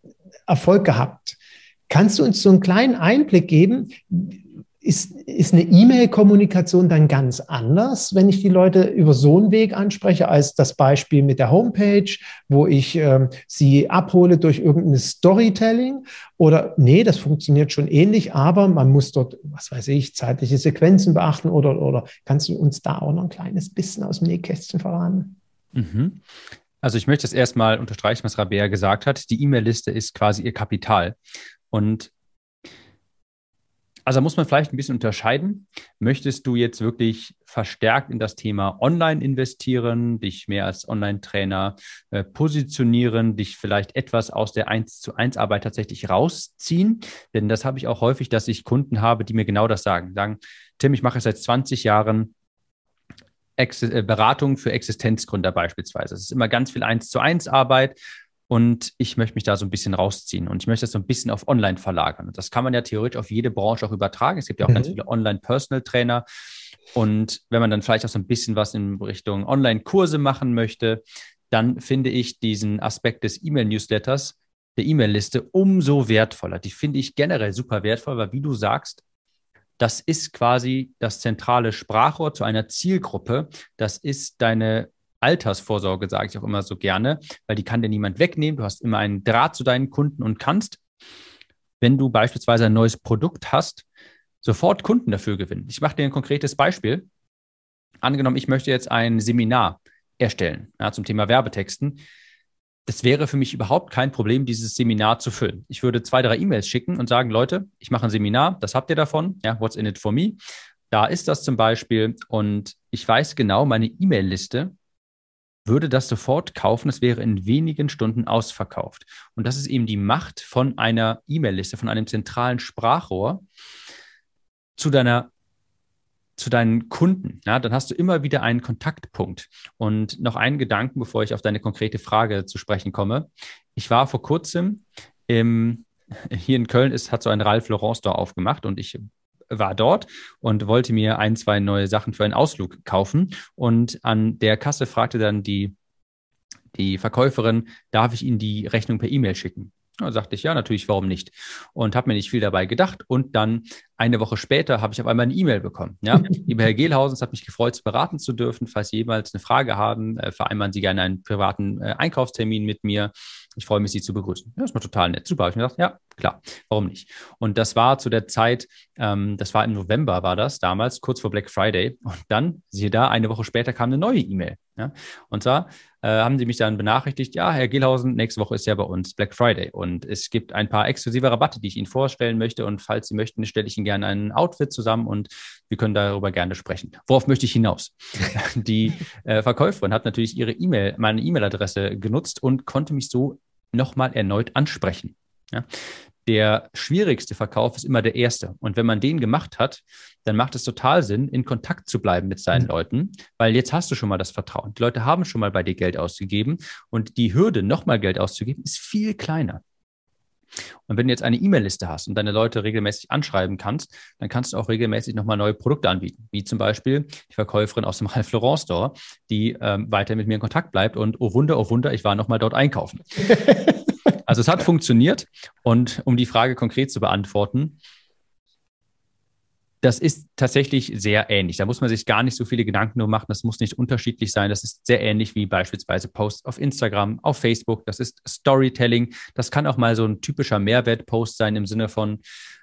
Erfolg gehabt. Kannst du uns so einen kleinen Einblick geben? Ist, ist eine E-Mail-Kommunikation dann ganz anders, wenn ich die Leute über so einen Weg anspreche, als das Beispiel mit der Homepage, wo ich äh, sie abhole durch irgendein Storytelling? Oder nee, das funktioniert schon ähnlich, aber man muss dort, was weiß ich, zeitliche Sequenzen beachten oder, oder kannst du uns da auch noch ein kleines bisschen aus dem Nähkästchen verraten? Mhm. Also ich möchte es erstmal unterstreichen, was Rabea gesagt hat. Die E-Mail-Liste ist quasi ihr Kapital. Und also muss man vielleicht ein bisschen unterscheiden. Möchtest du jetzt wirklich verstärkt in das Thema Online investieren, dich mehr als Online-Trainer äh, positionieren, dich vielleicht etwas aus der 1 zu 1 Arbeit tatsächlich rausziehen? Denn das habe ich auch häufig, dass ich Kunden habe, die mir genau das sagen. Sagen, Tim, ich mache seit 20 Jahren Ex äh, Beratung für Existenzgründer beispielsweise. Es ist immer ganz viel 1 zu 1 Arbeit und ich möchte mich da so ein bisschen rausziehen und ich möchte das so ein bisschen auf Online verlagern. Und das kann man ja theoretisch auf jede Branche auch übertragen. Es gibt ja auch mhm. ganz viele Online-Personal-Trainer. Und wenn man dann vielleicht auch so ein bisschen was in Richtung Online-Kurse machen möchte, dann finde ich diesen Aspekt des E-Mail-Newsletters, der E-Mail-Liste, umso wertvoller. Die finde ich generell super wertvoll, weil wie du sagst, das ist quasi das zentrale Sprachrohr zu einer Zielgruppe. Das ist deine Altersvorsorge, sage ich auch immer so gerne, weil die kann dir niemand wegnehmen. Du hast immer einen Draht zu deinen Kunden und kannst, wenn du beispielsweise ein neues Produkt hast, sofort Kunden dafür gewinnen. Ich mache dir ein konkretes Beispiel. Angenommen, ich möchte jetzt ein Seminar erstellen ja, zum Thema Werbetexten. Das wäre für mich überhaupt kein Problem, dieses Seminar zu füllen. Ich würde zwei, drei E-Mails schicken und sagen, Leute, ich mache ein Seminar, das habt ihr davon, ja, what's in it for me? Da ist das zum Beispiel und ich weiß genau, meine E-Mail-Liste würde das sofort kaufen. Es wäre in wenigen Stunden ausverkauft. Und das ist eben die Macht von einer E-Mail-Liste, von einem zentralen Sprachrohr zu deiner zu deinen Kunden. Ja, dann hast du immer wieder einen Kontaktpunkt. Und noch einen Gedanken, bevor ich auf deine konkrete Frage zu sprechen komme. Ich war vor kurzem im, hier in Köln ist, hat so ein Ralph Lauren Store aufgemacht und ich war dort und wollte mir ein, zwei neue Sachen für einen Ausflug kaufen. Und an der Kasse fragte dann die, die Verkäuferin, darf ich Ihnen die Rechnung per E-Mail schicken? Da sagte ich, ja, natürlich, warum nicht? Und habe mir nicht viel dabei gedacht. Und dann eine Woche später habe ich auf einmal eine E-Mail bekommen. Ja, [LAUGHS] lieber Herr Gehlhausen, es hat mich gefreut, Sie beraten zu dürfen. Falls Sie jemals eine Frage haben, äh, vereinbaren Sie gerne einen privaten äh, Einkaufstermin mit mir. Ich freue mich, Sie zu begrüßen. Ja, das war total nett. Super. Habe ich mir gedacht, ja, klar, warum nicht? Und das war zu der Zeit, ähm, das war im November, war das damals, kurz vor Black Friday. Und dann, siehe da, eine Woche später kam eine neue E-Mail. Ja? Und zwar äh, haben sie mich dann benachrichtigt, ja, Herr Gehlhausen, nächste Woche ist ja bei uns Black Friday und es gibt ein paar exklusive Rabatte, die ich Ihnen vorstellen möchte und falls Sie möchten, stelle ich Ihnen gerne ein Outfit zusammen und wir können darüber gerne sprechen. Worauf möchte ich hinaus? [LAUGHS] Die äh, Verkäuferin hat natürlich ihre E-Mail, meine E-Mail-Adresse genutzt und konnte mich so nochmal erneut ansprechen. Ja? Der schwierigste Verkauf ist immer der erste. Und wenn man den gemacht hat, dann macht es total Sinn, in Kontakt zu bleiben mit seinen mhm. Leuten, weil jetzt hast du schon mal das Vertrauen. Die Leute haben schon mal bei dir Geld ausgegeben und die Hürde, nochmal Geld auszugeben, ist viel kleiner. Und wenn du jetzt eine E-Mail-Liste hast und deine Leute regelmäßig anschreiben kannst, dann kannst du auch regelmäßig nochmal neue Produkte anbieten. Wie zum Beispiel die Verkäuferin aus dem Ralph Lauren Store, die ähm, weiter mit mir in Kontakt bleibt und oh Wunder, oh Wunder, ich war nochmal dort einkaufen. [LAUGHS] also es hat funktioniert. Und um die Frage konkret zu beantworten, das ist tatsächlich sehr ähnlich. Da muss man sich gar nicht so viele Gedanken nur machen. Das muss nicht unterschiedlich sein. Das ist sehr ähnlich wie beispielsweise Posts auf Instagram, auf Facebook. Das ist Storytelling. Das kann auch mal so ein typischer Mehrwert-Post sein im Sinne von,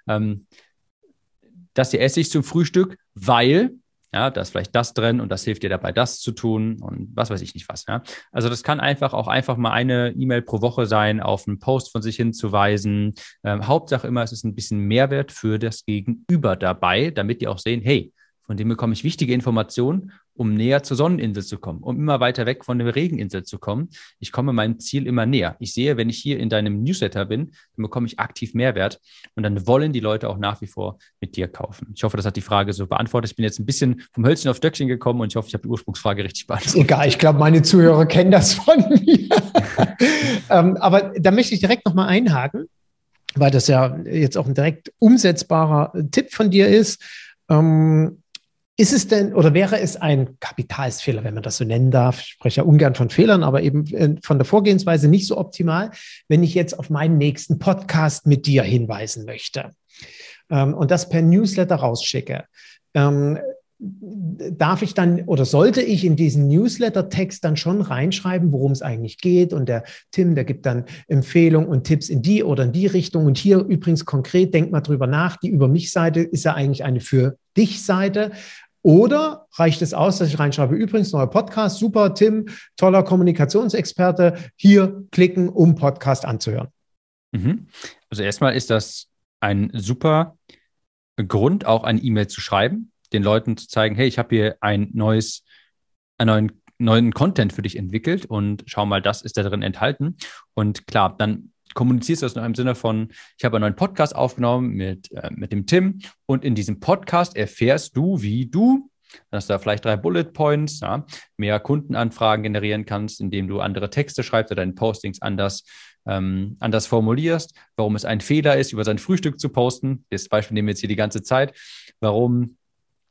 ähm, das hier esse ich zum Frühstück, weil Ja, da ist vielleicht das drin und das hilft dir dabei, das zu tun und was weiß ich nicht was. Ja. Also das kann einfach auch einfach mal eine E-Mail pro Woche sein, auf einen Post von sich hinzuweisen. Ähm, Hauptsache immer, es ist ein bisschen Mehrwert für das Gegenüber dabei, damit die auch sehen, hey, von dem bekomme ich wichtige Informationen, um näher zur Sonneninsel zu kommen, um immer weiter weg von der Regeninsel zu kommen. Ich komme meinem Ziel immer näher. Ich sehe, wenn ich hier in deinem Newsletter bin, dann bekomme ich aktiv Mehrwert und dann wollen die Leute auch nach wie vor mit dir kaufen. Ich hoffe, das hat die Frage so beantwortet. Ich bin jetzt ein bisschen vom Hölzchen auf Stöckchen gekommen und ich hoffe, ich habe die Ursprungsfrage richtig beantwortet. Egal, ich glaube, meine Zuhörer kennen das von mir. [LAUGHS] ähm, aber da möchte ich direkt nochmal einhaken, weil das ja jetzt auch ein direkt umsetzbarer Tipp von dir ist. Ähm, ist es denn oder wäre es ein Kapitalsfehler, wenn man das so nennen darf? Ich spreche ja ungern von Fehlern, aber eben äh, von der Vorgehensweise nicht so optimal, wenn ich jetzt auf meinen nächsten Podcast mit dir hinweisen möchte ähm, und das per Newsletter rausschicke. Ähm, darf ich dann oder sollte ich in diesen Newsletter-Text dann schon reinschreiben, worum es eigentlich geht? Und der Tim, der gibt dann Empfehlungen und Tipps in die oder in die Richtung. Und hier übrigens konkret, denk mal drüber nach, die Über mich-Seite ist ja eigentlich eine Für dich-Seite. Oder reicht es aus, dass ich reinschreibe, übrigens neuer Podcast, super, Tim, toller Kommunikationsexperte, hier klicken, um Podcast anzuhören? Mhm. Also erstmal ist das ein super Grund, auch eine E-Mail zu schreiben, den Leuten zu zeigen, hey, ich habe hier ein neues, einen neuen, neuen Content für dich entwickelt und schau mal, das ist da drin enthalten. Und klar, dann kommunizierst du das noch im Sinne von, ich habe einen neuen Podcast aufgenommen mit, äh, mit dem Tim und in diesem Podcast erfährst du, wie du dass du da vielleicht drei Bullet Points, ja, mehr Kundenanfragen generieren kannst, indem du andere Texte schreibst oder deine Postings anders, ähm, anders formulierst, warum es ein Fehler ist, über sein Frühstück zu posten. Das Beispiel nehmen wir jetzt hier die ganze Zeit. Warum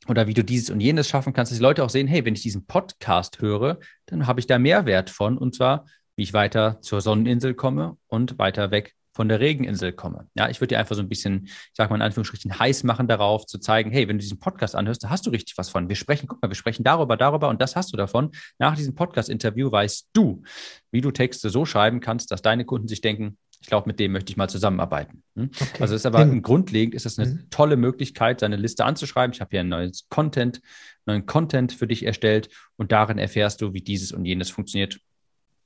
oder wie du dieses und jenes schaffen kannst, dass die Leute auch sehen, hey, wenn ich diesen Podcast höre, dann habe ich da Mehrwert von und zwar wie ich weiter zur Sonneninsel komme und weiter weg von der Regeninsel komme. Ja, ich würde dir einfach so ein bisschen, ich sag mal in Anführungsstrichen, heiß machen darauf, zu zeigen, hey, wenn du diesen Podcast anhörst, da hast du richtig was von. Wir sprechen, guck mal, wir sprechen darüber, darüber und das hast du davon. Nach diesem Podcast-Interview weißt du, wie du Texte so schreiben kannst, dass deine Kunden sich denken, ich glaube, mit dem möchte ich mal zusammenarbeiten. Hm? Okay. Also ist aber hm. grundlegend ist das eine hm. tolle Möglichkeit, seine Liste anzuschreiben. Ich habe hier ein neues Content, neuen Content für dich erstellt und darin erfährst du, wie dieses und jenes funktioniert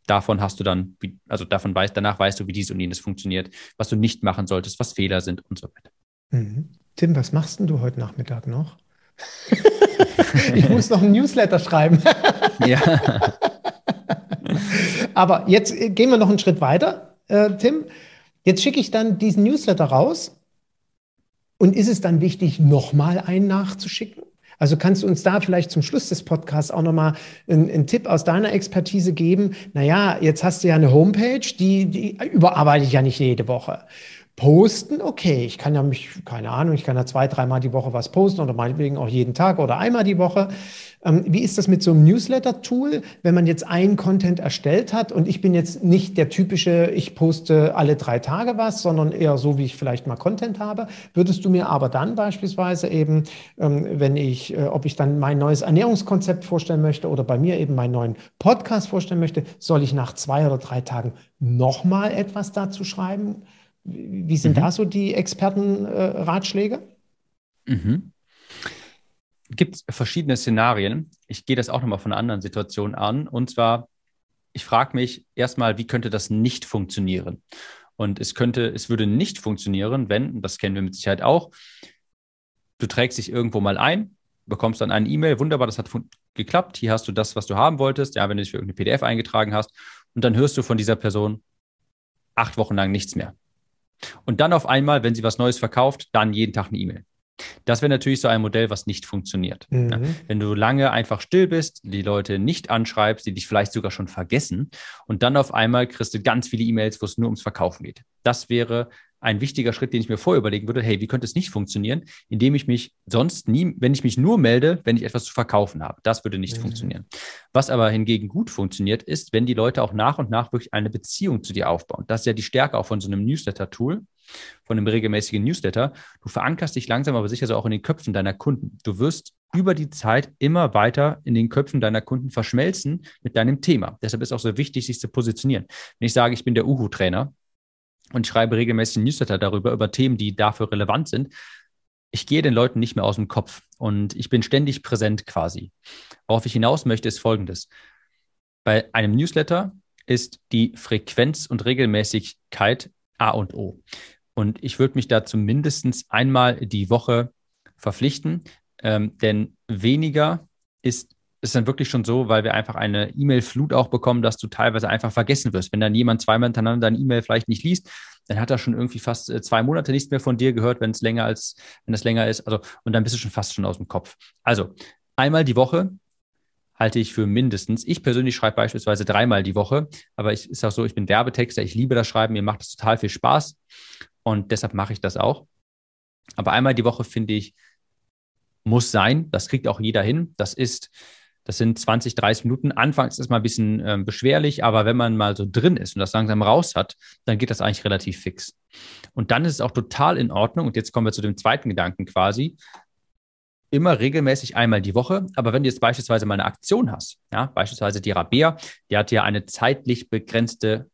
davon hast du dann, also davon weißt, danach weißt du, wie dies und jenes funktioniert, was du nicht machen solltest, was Fehler sind und so weiter. Mhm. Tim, was machst denn du heute Nachmittag noch? ich muss noch ein Newsletter schreiben. ja. Aber jetzt äh, gehen wir noch einen Schritt weiter, äh, Tim. Jetzt schicke ich dann diesen Newsletter raus. Und ist es dann wichtig, nochmal einen nachzuschicken? Also kannst du uns da vielleicht zum Schluss des Podcasts auch nochmal einen, einen Tipp aus deiner Expertise geben? Naja, jetzt hast du ja eine Homepage, die, die überarbeite ich ja nicht jede Woche. Posten, okay, ich kann ja mich, keine Ahnung, ich kann ja zwei, dreimal die Woche was posten oder meinetwegen auch jeden Tag oder einmal die Woche. Ähm, wie ist das mit so einem Newsletter-Tool, wenn man jetzt einen Content erstellt hat und ich bin jetzt nicht der typische, ich poste alle drei Tage was, sondern eher so, wie ich vielleicht mal Content habe, würdest du mir aber dann beispielsweise eben, ähm, wenn ich, äh, ob ich dann mein neues Ernährungskonzept vorstellen möchte oder bei mir eben meinen neuen Podcast vorstellen möchte, soll ich nach zwei oder drei Tagen nochmal etwas dazu schreiben? Wie sind mhm. da so die Expertenratschläge? Äh, mhm. Gibt es verschiedene Szenarien. Ich gehe das auch nochmal von einer anderen Situation an. Und zwar, ich frage mich erstmal, wie könnte das nicht funktionieren? Und es könnte, es würde nicht funktionieren, wenn, das kennen wir mit Sicherheit auch, du trägst dich irgendwo mal ein, bekommst dann eine E-Mail, wunderbar, das hat geklappt, hier hast du das, was du haben wolltest, ja, wenn du dich für irgendeine PDF eingetragen hast, und dann hörst du von dieser Person acht Wochen lang nichts mehr. Und dann auf einmal, wenn sie was Neues verkauft, dann jeden Tag eine E-Mail. Das wäre natürlich so ein Modell, was nicht funktioniert. Mhm. Ja, wenn du lange einfach still bist, die Leute nicht anschreibst, die dich vielleicht sogar schon vergessen und dann auf einmal kriegst du ganz viele E-Mails, wo es nur ums Verkaufen geht. Das wäre ein wichtiger Schritt, den ich mir vorher überlegen würde, hey, wie könnte es nicht funktionieren, indem ich mich sonst nie, wenn ich mich nur melde, wenn ich etwas zu verkaufen habe. Das würde nicht mhm. funktionieren. Was aber hingegen gut funktioniert, ist, wenn die Leute auch nach und nach wirklich eine Beziehung zu dir aufbauen. Das ist ja die Stärke auch von so einem Newsletter-Tool, von einem regelmäßigen Newsletter. Du verankerst dich langsam aber sicher so auch in den Köpfen deiner Kunden. Du wirst über die Zeit immer weiter in den Köpfen deiner Kunden verschmelzen mit deinem Thema. Deshalb ist auch so wichtig, sich zu positionieren. Wenn ich sage, ich bin der Uhu-Trainer, und schreibe regelmäßig Newsletter darüber, über Themen, die dafür relevant sind, ich gehe den Leuten nicht mehr aus dem Kopf und ich bin ständig präsent quasi. Worauf ich hinaus möchte, ist Folgendes. Bei einem Newsletter ist die Frequenz und Regelmäßigkeit A und O. Und ich würde mich dazu mindestens einmal die Woche verpflichten, ähm, denn weniger ist ist dann wirklich schon so, weil wir einfach eine E-Mail-Flut auch bekommen, dass du teilweise einfach vergessen wirst. Wenn dann jemand zweimal hintereinander deine E-Mail vielleicht nicht liest, dann hat er schon irgendwie fast äh, zwei Monate nichts mehr von dir gehört, wenn es länger als, wenn es länger ist. Also, und dann bist du schon fast schon aus dem Kopf. Also, einmal die Woche halte ich für mindestens. Ich persönlich schreibe beispielsweise dreimal die Woche, aber ich ist auch so, ich bin Werbetexter, ich liebe das Schreiben, mir macht das total viel Spaß und deshalb mache ich das auch. Aber einmal die Woche finde ich, muss sein. Das kriegt auch jeder hin. Das ist das sind 20, 30 Minuten. Anfangs ist es mal ein bisschen äh, beschwerlich, aber wenn man mal so drin ist und das langsam raus hat, dann geht das eigentlich relativ fix. Und dann ist es auch total in Ordnung. Und jetzt kommen wir zu dem zweiten Gedanken quasi. Immer regelmäßig einmal die Woche. Aber wenn du jetzt beispielsweise mal eine Aktion hast, ja, beispielsweise die Rabea, die hat ja eine zeitlich begrenzte,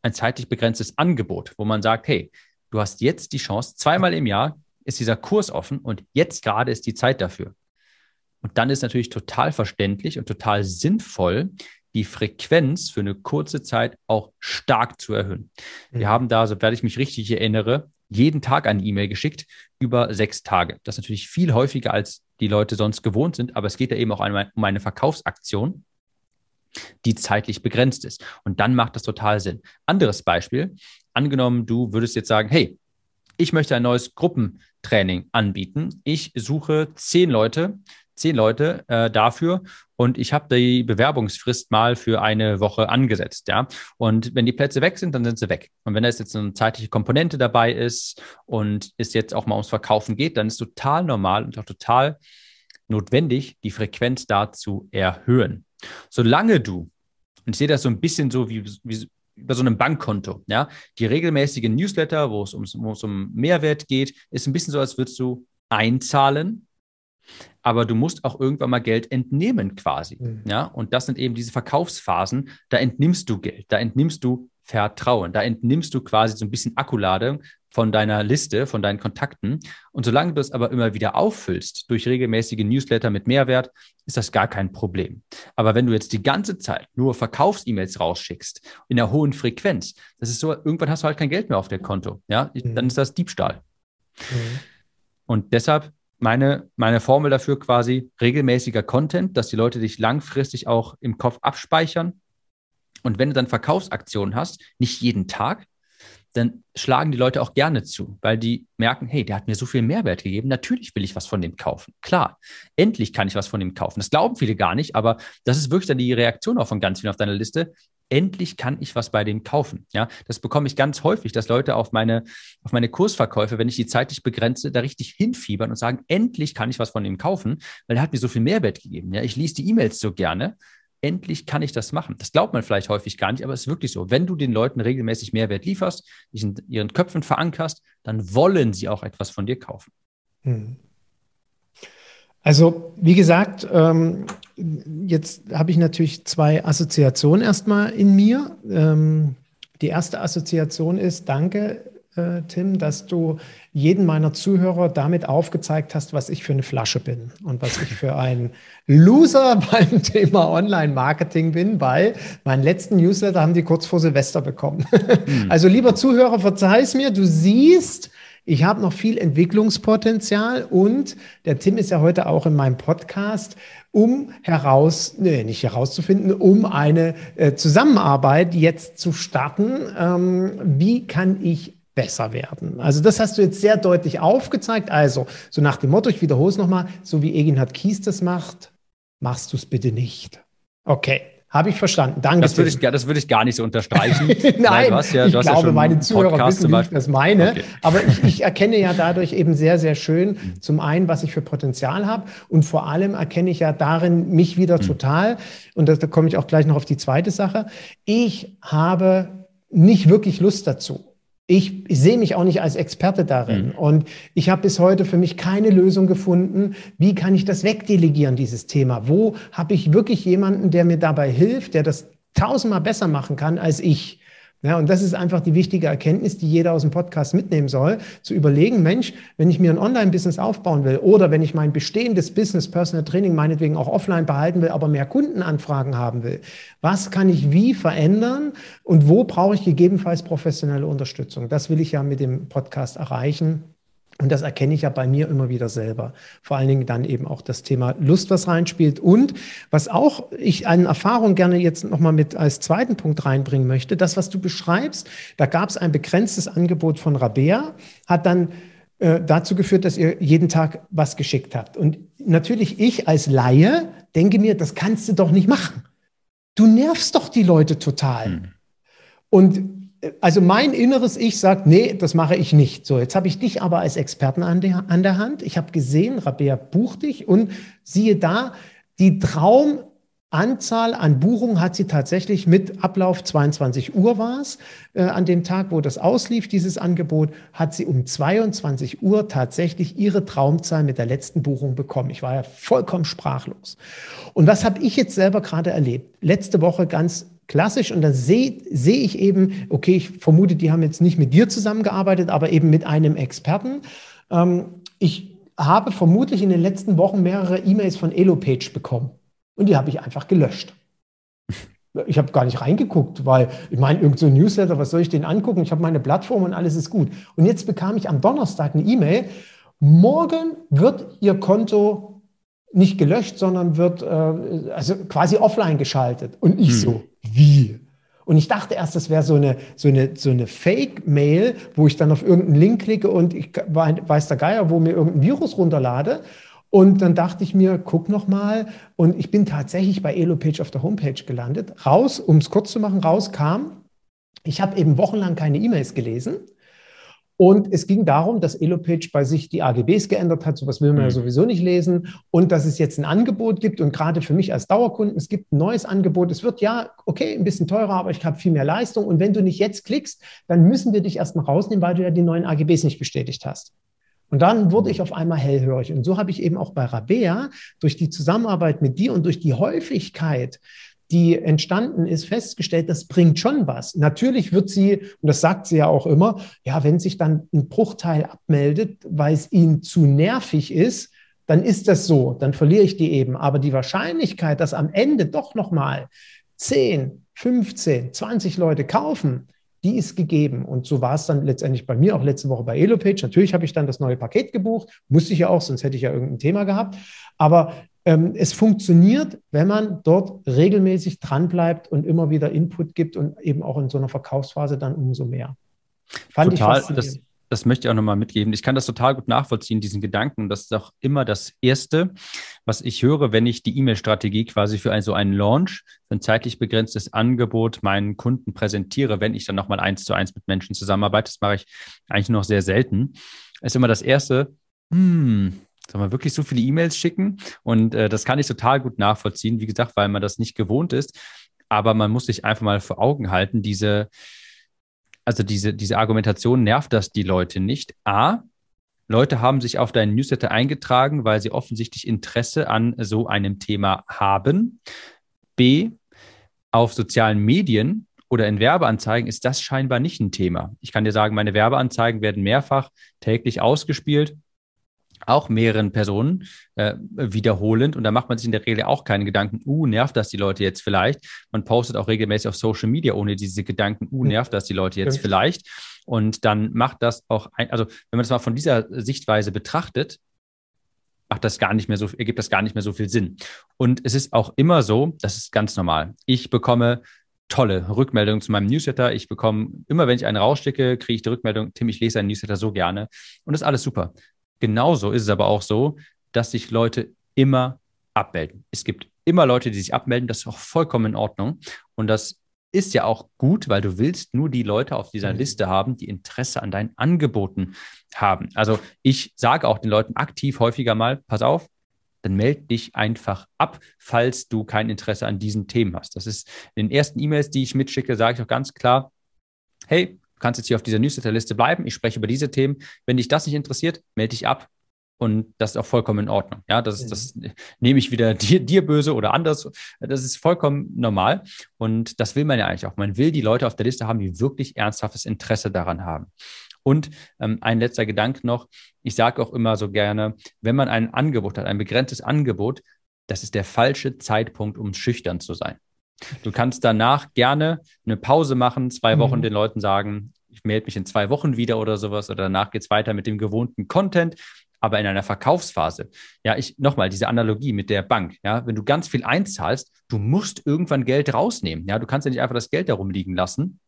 ein zeitlich begrenztes Angebot, wo man sagt, hey, du hast jetzt die Chance, zweimal im Jahr ist dieser Kurs offen und jetzt gerade ist die Zeit dafür. Und dann ist natürlich total verständlich und total sinnvoll, die Frequenz für eine kurze Zeit auch stark zu erhöhen. Mhm. Wir haben da, soweit ich mich richtig erinnere, jeden Tag eine E-Mail geschickt über sechs Tage. Das ist natürlich viel häufiger, als die Leute sonst gewohnt sind, aber es geht ja eben auch um eine Verkaufsaktion, die zeitlich begrenzt ist. Und dann macht das total Sinn. Anderes Beispiel, angenommen, du würdest jetzt sagen, hey, ich möchte ein neues Gruppentraining anbieten. Ich suche zehn Leute zehn Leute äh, dafür und ich habe die Bewerbungsfrist mal für eine Woche angesetzt, ja. Und wenn die Plätze weg sind, dann sind sie weg. Und wenn da jetzt eine zeitliche Komponente dabei ist und es jetzt auch mal ums Verkaufen geht, dann ist total normal und auch total notwendig, die Frequenz da zu erhöhen. Solange du, und ich sehe das so ein bisschen so wie, wie über so einem Bankkonto, ja, die regelmäßigen Newsletter, wo es, ums, wo es um Mehrwert geht, ist ein bisschen so, als würdest du einzahlen aber du musst auch irgendwann mal Geld entnehmen quasi. Mhm. Ja, und das sind eben diese Verkaufsphasen, da entnimmst du Geld, da entnimmst du Vertrauen, da entnimmst du quasi so ein bisschen Akkuladung von deiner Liste, von deinen Kontakten. Und solange du es aber immer wieder auffüllst durch regelmäßige Newsletter mit Mehrwert, ist das gar kein Problem. Aber wenn du jetzt die ganze Zeit nur Verkaufs-E-Mails rausschickst, in einer hohen Frequenz, das ist so, irgendwann hast du halt kein Geld mehr auf der Konto. Ja, mhm. dann ist das Diebstahl. Mhm. Und deshalb meine, meine Formel dafür quasi regelmäßiger Content, dass die Leute dich langfristig auch im Kopf abspeichern. Und wenn du dann Verkaufsaktionen hast, nicht jeden Tag, dann schlagen die Leute auch gerne zu, weil die merken, hey, der hat mir so viel Mehrwert gegeben, natürlich will ich was von dem kaufen. Klar, endlich kann ich was von dem kaufen. Das glauben viele gar nicht, aber das ist wirklich dann die Reaktion auch von ganz vielen auf deiner Liste endlich kann ich was bei denen kaufen. Ja, das bekomme ich ganz häufig, dass Leute auf meine, auf meine Kursverkäufe, wenn ich die zeitlich begrenze, da richtig hinfiebern und sagen, endlich kann ich was von ihm kaufen, weil er hat mir so viel Mehrwert gegeben. Ja, ich lese die E-Mails so gerne. Endlich kann ich das machen. Das glaubt man vielleicht häufig gar nicht, aber es ist wirklich so. Wenn du den Leuten regelmäßig Mehrwert lieferst, dich in ihren Köpfen verankerst, dann wollen sie auch etwas von dir kaufen. Hm. Also, wie gesagt, ähm, jetzt habe ich natürlich zwei Assoziationen erstmal in mir. Ähm, die erste Assoziation ist, danke, äh, Tim, dass du jeden meiner Zuhörer damit aufgezeigt hast, was ich für eine Flasche bin und was ich für ein Loser [LAUGHS] beim Thema Online-Marketing bin, weil meinen letzten Newsletter haben die kurz vor Silvester bekommen. Mhm. [LAUGHS] Also, lieber Zuhörer, verzeih es mir, du siehst, ich habe noch viel Entwicklungspotenzial und der Tim ist ja heute auch in meinem Podcast, um heraus, nee, nicht herauszufinden, um eine äh, Zusammenarbeit jetzt zu starten. Ähm, wie kann ich besser werden. Also das hast du jetzt sehr deutlich aufgezeigt. Also so nach dem Motto, ich wiederhole es nochmal, so wie Eginhard Kies das macht, machst du es bitte nicht. Okay. Habe ich verstanden. Danke. Das würde ich, das würde ich gar nicht so unterstreichen. [LAUGHS] Nein, ja, ich glaube, ja meine Zuhörer Podcast wissen, wie ich das meine. Okay. Aber ich, ich, erkenne ja [LAUGHS] dadurch eben sehr, sehr schön zum einen, was ich für Potenzial habe und vor allem erkenne ich ja darin mich wieder mhm. total. Und da, da komme ich auch gleich noch auf die zweite Sache. Ich habe nicht wirklich Lust dazu ich, ich sehe mich auch nicht als Experte darin. Mhm. Und ich habe bis heute für mich keine Lösung gefunden, wie kann ich das wegdelegieren, dieses Thema. Wo habe ich wirklich jemanden, der mir dabei hilft, der das tausendmal besser machen kann als ich. Ja, und das ist einfach die wichtige Erkenntnis, die jeder aus dem Podcast mitnehmen soll, zu überlegen, Mensch, wenn ich mir ein Online-Business aufbauen will oder wenn ich mein bestehendes Business, Personal Training meinetwegen auch offline behalten will, aber mehr Kundenanfragen haben will, was kann ich wie verändern und wo brauche ich gegebenenfalls professionelle Unterstützung? Das will ich ja mit dem Podcast erreichen. Und das erkenne ich ja bei mir immer wieder selber. Vor allen Dingen dann eben auch das Thema Lust, was reinspielt. Und was auch ich an Erfahrung gerne jetzt nochmal mit als zweiten Punkt reinbringen möchte, das, was du beschreibst, da gab es ein begrenztes Angebot von Rabea, hat dann äh, dazu geführt, dass ihr jeden Tag was geschickt habt. Und natürlich ich als Laie denke mir, das kannst du doch nicht machen. Du nervst doch die Leute total. Hm. Und also mein inneres Ich sagt, nee, das mache ich nicht. So, jetzt habe ich dich aber als Experten an der, an der Hand. Ich habe gesehen, Rabea bucht dich und siehe da, die Traumanzahl an Buchungen hat sie tatsächlich mit Ablauf 22 Uhr war es, äh, an dem Tag, wo das auslief, dieses Angebot, hat sie um 22 Uhr tatsächlich ihre Traumzahl mit der letzten Buchung bekommen. Ich war ja vollkommen sprachlos. Und was habe ich jetzt selber gerade erlebt? Letzte Woche ganz klassisch und dann sehe seh ich eben, okay, ich vermute, die haben jetzt nicht mit dir zusammengearbeitet, aber eben mit einem Experten. Ähm, ich habe vermutlich in den letzten Wochen mehrere E-Mails von Elopage bekommen und die habe ich einfach gelöscht. Ich habe gar nicht reingeguckt, weil ich meine, irgendein so Newsletter, was soll ich denn angucken? Ich habe meine Plattform und alles ist gut. Und jetzt bekam ich am Donnerstag eine E-Mail, morgen wird Ihr Konto nicht gelöscht, sondern wird äh, also quasi offline geschaltet. Und ich hm. so, wie? Und ich dachte erst, das wäre so eine, so eine, so eine Fake-Mail, wo ich dann auf irgendeinen Link klicke und ich weiß der Geier, wo mir irgendein Virus runterlade. Und dann dachte ich mir, guck noch mal. Und ich bin tatsächlich bei Elopage auf der Homepage gelandet. Raus, um es kurz zu machen, raus kam, ich habe eben wochenlang keine E-Mails gelesen und es ging darum, dass Elopage bei sich die AGBs geändert hat. Sowas will man ja mhm. sowieso nicht lesen. Und dass es jetzt ein Angebot gibt. Und gerade für mich als Dauerkunden, es gibt ein neues Angebot. Es wird ja, okay, ein bisschen teurer, aber ich habe viel mehr Leistung. Und wenn du nicht jetzt klickst, dann müssen wir dich erstmal rausnehmen, weil du ja die neuen AGBs nicht bestätigt hast. Und dann wurde ich auf einmal hellhörig. Und so habe ich eben auch bei Rabea durch die Zusammenarbeit mit dir und durch die Häufigkeit die entstanden ist, festgestellt, das bringt schon was. Natürlich wird sie, und das sagt sie ja auch immer, ja, wenn sich dann ein Bruchteil abmeldet, weil es ihnen zu nervig ist, dann ist das so, dann verliere ich die eben. Aber die Wahrscheinlichkeit, dass am Ende doch nochmal 10, 15, 20 Leute kaufen, die ist gegeben. Und so war es dann letztendlich bei mir auch letzte Woche bei Elopage. Natürlich habe ich dann das neue Paket gebucht, musste ich ja auch, sonst hätte ich ja irgendein Thema gehabt. Aber es funktioniert, wenn man dort regelmäßig dranbleibt und immer wieder Input gibt und eben auch in so einer Verkaufsphase dann umso mehr. Fand Total, das, das möchte ich auch nochmal mitgeben. Ich kann das total gut nachvollziehen, diesen Gedanken. Das ist auch immer das Erste, was ich höre, wenn ich die E-Mail-Strategie quasi für ein, so einen Launch, für ein zeitlich begrenztes Angebot meinen Kunden präsentiere, wenn ich dann nochmal eins zu eins mit Menschen zusammenarbeite. Das mache ich eigentlich noch sehr selten. Ist immer das Erste, hm, soll man wirklich so viele E-Mails schicken? Und äh, das kann ich total gut nachvollziehen, wie gesagt, weil man das nicht gewohnt ist. Aber man muss sich einfach mal vor Augen halten, diese, also diese, diese Argumentation nervt das die Leute nicht. A, Leute haben sich auf deinen Newsletter eingetragen, weil sie offensichtlich Interesse an so einem Thema haben. B, auf sozialen Medien oder in Werbeanzeigen ist das scheinbar nicht ein Thema. Ich kann dir sagen, meine Werbeanzeigen werden mehrfach täglich ausgespielt auch mehreren Personen äh, wiederholend und da macht man sich in der Regel auch keine Gedanken, uh, nervt das die Leute jetzt vielleicht. Man postet auch regelmäßig auf Social Media ohne diese Gedanken, uh, nervt das die Leute jetzt vielleicht. Und dann macht das auch, ein, also wenn man das mal von dieser Sichtweise betrachtet, macht das gar nicht mehr so, ergibt das gar nicht mehr so viel Sinn. Und es ist auch immer so, das ist ganz normal. Ich bekomme tolle Rückmeldungen zu meinem Newsletter. Ich bekomme immer, wenn ich einen rausschicke, kriege ich die Rückmeldung, Tim, ich lese einen Newsletter so gerne. Und das ist alles super. Genauso ist es aber auch so, dass sich Leute immer abmelden. Es gibt immer Leute, die sich abmelden. Das ist auch vollkommen in Ordnung. Und das ist ja auch gut, weil du willst nur die Leute auf dieser mhm. Liste haben, die Interesse an deinen Angeboten haben. Also ich sage auch den Leuten aktiv häufiger mal, pass auf, dann meld dich einfach ab, falls du kein Interesse an diesen Themen hast. Das ist in den ersten E-Mails, die ich mitschicke, sage ich auch ganz klar, hey, kannst jetzt hier auf dieser Newsletterliste bleiben. Ich spreche über diese Themen. Wenn dich das nicht interessiert, melde dich ab. und das ist auch vollkommen in Ordnung. Ja, das, mhm. das nehme ich wieder [LAUGHS] dir, dir böse oder anders. Das ist vollkommen normal. Und das will man ja eigentlich auch. Man will die Leute auf der Liste haben, die wirklich ernsthaftes Interesse daran haben. Und ähm, ein letzter Gedanke noch. Ich sage auch immer so gerne, wenn man ein Angebot hat, ein begrenztes Angebot, das ist der falsche Zeitpunkt, um schüchtern zu sein. Du kannst danach gerne eine Pause machen, zwei Wochen mhm. den Leuten sagen, ich melde mich in zwei Wochen wieder oder sowas oder danach geht es weiter mit dem gewohnten Content. Aber in einer Verkaufsphase, ja, ich nochmal diese Analogie mit der Bank, ja, wenn du ganz viel einzahlst, du musst irgendwann Geld rausnehmen. Ja, du kannst ja nicht einfach das Geld darum liegen lassen.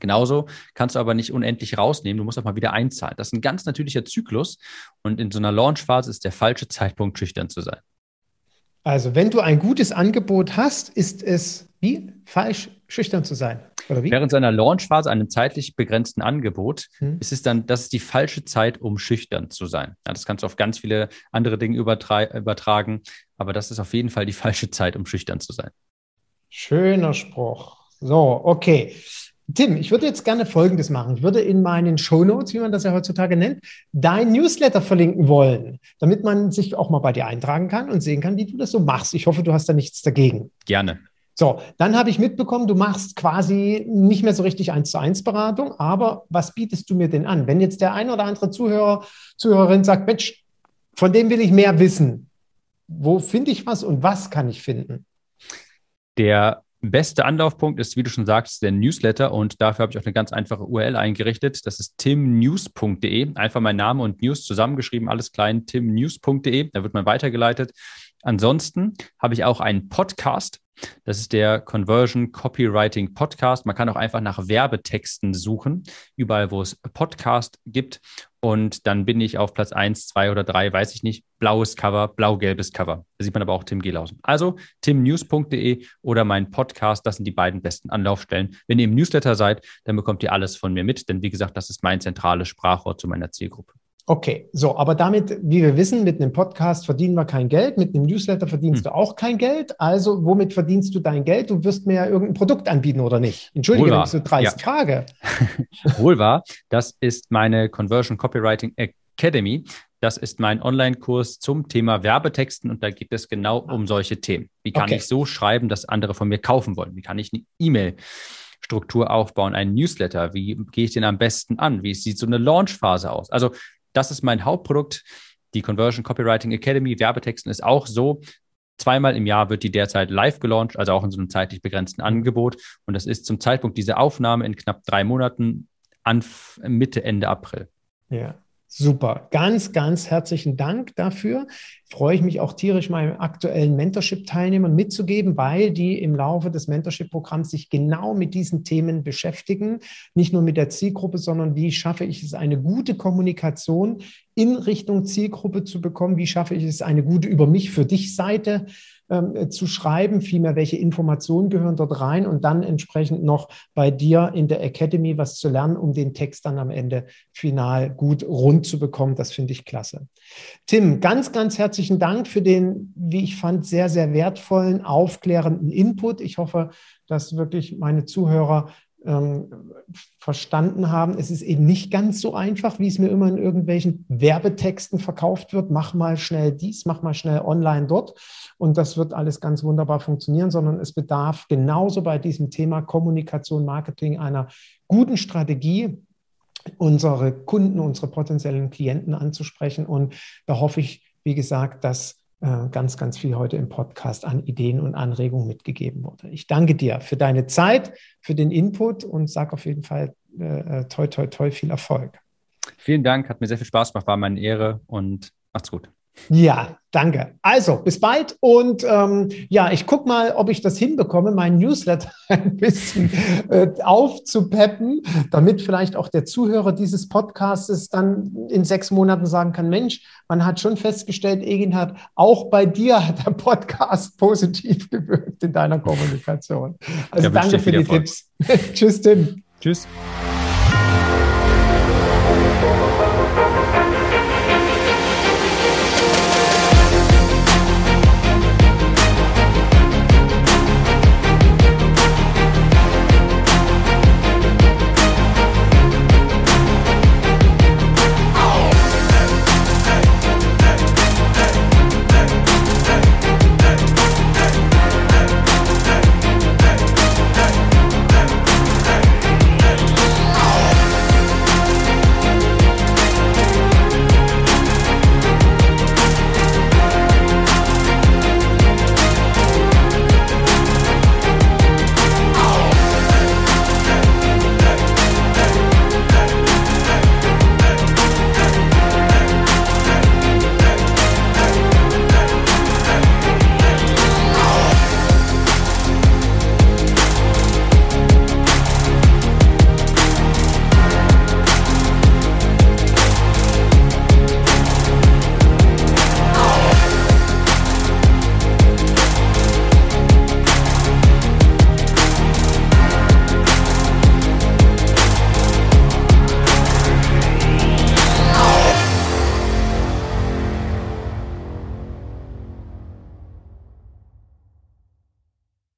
Genauso kannst du aber nicht unendlich rausnehmen, du musst auch mal wieder einzahlen. Das ist ein ganz natürlicher Zyklus und in so einer Launchphase ist der falsche Zeitpunkt, schüchtern zu sein. Also, wenn du ein gutes Angebot hast, ist es wie falsch, schüchtern zu sein. Oder wie? Während seiner Launchphase, einem zeitlich begrenzten Angebot, hm. ist es dann, das ist die falsche Zeit, um schüchtern zu sein. Ja, das kannst du auf ganz viele andere Dinge übertragen, aber das ist auf jeden Fall die falsche Zeit, um schüchtern zu sein. Schöner Spruch. So, okay. Tim, ich würde jetzt gerne Folgendes machen. Ich würde in meinen Show Notes, wie man das ja heutzutage nennt, dein Newsletter verlinken wollen, damit man sich auch mal bei dir eintragen kann und sehen kann, wie du das so machst. Ich hoffe, du hast da nichts dagegen. Gerne. So, dann habe ich mitbekommen, du machst quasi nicht mehr so richtig eins zu eins Beratung, aber was bietest du mir denn an? Wenn jetzt der ein oder andere Zuhörer, Zuhörerin sagt, Mensch, von dem will ich mehr wissen. Wo finde ich was und was kann ich finden? Der beste Anlaufpunkt ist, wie du schon sagst, der Newsletter und dafür habe ich auch eine ganz einfache URL eingerichtet. Das ist timnews.de. Einfach mein Name und News zusammengeschrieben, alles klein, timnews.de. Da wird man weitergeleitet. Ansonsten habe ich auch einen Podcast. Das ist der Conversion Copywriting Podcast. Man kann auch einfach nach Werbetexten suchen, überall, wo es Podcast gibt. Und dann bin ich auf Platz 1, 2 oder 3, weiß ich nicht. Blaues Cover, blau-gelbes Cover. Da sieht man aber auch Tim Gelausen. Also timnews.de oder mein Podcast, das sind die beiden besten Anlaufstellen. Wenn ihr im Newsletter seid, dann bekommt ihr alles von mir mit, denn wie gesagt, das ist mein zentrales Sprachrohr zu meiner Zielgruppe. Okay, so, aber damit, wie wir wissen, mit einem Podcast verdienen wir kein Geld, mit einem Newsletter verdienst hm. du auch kein Geld. Also, womit verdienst du dein Geld? Du wirst mir ja irgendein Produkt anbieten oder nicht? Entschuldige, wenn ich so dreist ja. frage. [LAUGHS] Wohl wahr. Das ist meine Conversion Copywriting Academy. Das ist mein Online-Kurs zum Thema Werbetexten und da geht es genau um solche Themen. Wie kann okay. ich so schreiben, dass andere von mir kaufen wollen? Wie kann ich eine E-Mail Struktur aufbauen, einen Newsletter? Wie gehe ich den am besten an? Wie sieht so eine Launchphase aus? Also das ist mein Hauptprodukt. Die Conversion Copywriting Academy, Werbetexten ist auch so. Zweimal im Jahr wird die derzeit live gelauncht, also auch in so einem zeitlich begrenzten Angebot. Und das ist zum Zeitpunkt dieser Aufnahme in knapp drei Monaten an Mitte, Ende April. Ja. Super. Ganz, ganz herzlichen Dank dafür. Freue ich mich auch tierisch, meinen aktuellen Mentorship-Teilnehmern mitzugeben, weil die im Laufe des Mentorship-Programms sich genau mit diesen Themen beschäftigen. Nicht nur mit der Zielgruppe, sondern wie schaffe ich es, eine gute Kommunikation in Richtung Zielgruppe zu bekommen? Wie schaffe ich es, eine gute Über mich für dich Seite ähm, zu schreiben, vielmehr welche Informationen gehören dort rein und dann entsprechend noch bei dir in der Academy was zu lernen, um den Text dann am Ende final gut rund zu bekommen. Das finde ich klasse. Tim, ganz, ganz herzlichen Dank für den, wie ich fand, sehr, sehr wertvollen, aufklärenden Input. Ich hoffe, dass wirklich meine Zuhörer ähm, verstanden haben, es ist eben nicht ganz so einfach, wie es mir immer in irgendwelchen Werbetexten verkauft wird. Mach mal schnell dies, mach mal schnell online dort und das wird alles ganz wunderbar funktionieren, sondern es bedarf genauso bei diesem Thema Kommunikation, Marketing einer guten Strategie, unsere Kunden, unsere potenziellen Klienten anzusprechen. Und da hoffe ich, wie gesagt, dass ganz, ganz viel heute im Podcast an Ideen und Anregungen mitgegeben wurde. Ich danke dir für deine Zeit, für den Input und sage auf jeden Fall äh, äh, toi, toi, toi, viel Erfolg. Vielen Dank, hat mir sehr viel Spaß gemacht, war meine Ehre und macht's gut. Ja, danke. Also, bis bald. Und ähm, ja, ich gucke mal, ob ich das hinbekomme, meinen Newsletter [LAUGHS] ein bisschen äh, aufzupeppen, damit vielleicht auch der Zuhörer dieses Podcasts dann in sechs Monaten sagen kann, Mensch, man hat schon festgestellt, Egin hat, auch bei dir hat der Podcast positiv gewirkt in deiner Kommunikation. Also danke für die Tipps. [LAUGHS] Tschüss, Tim. Tschüss.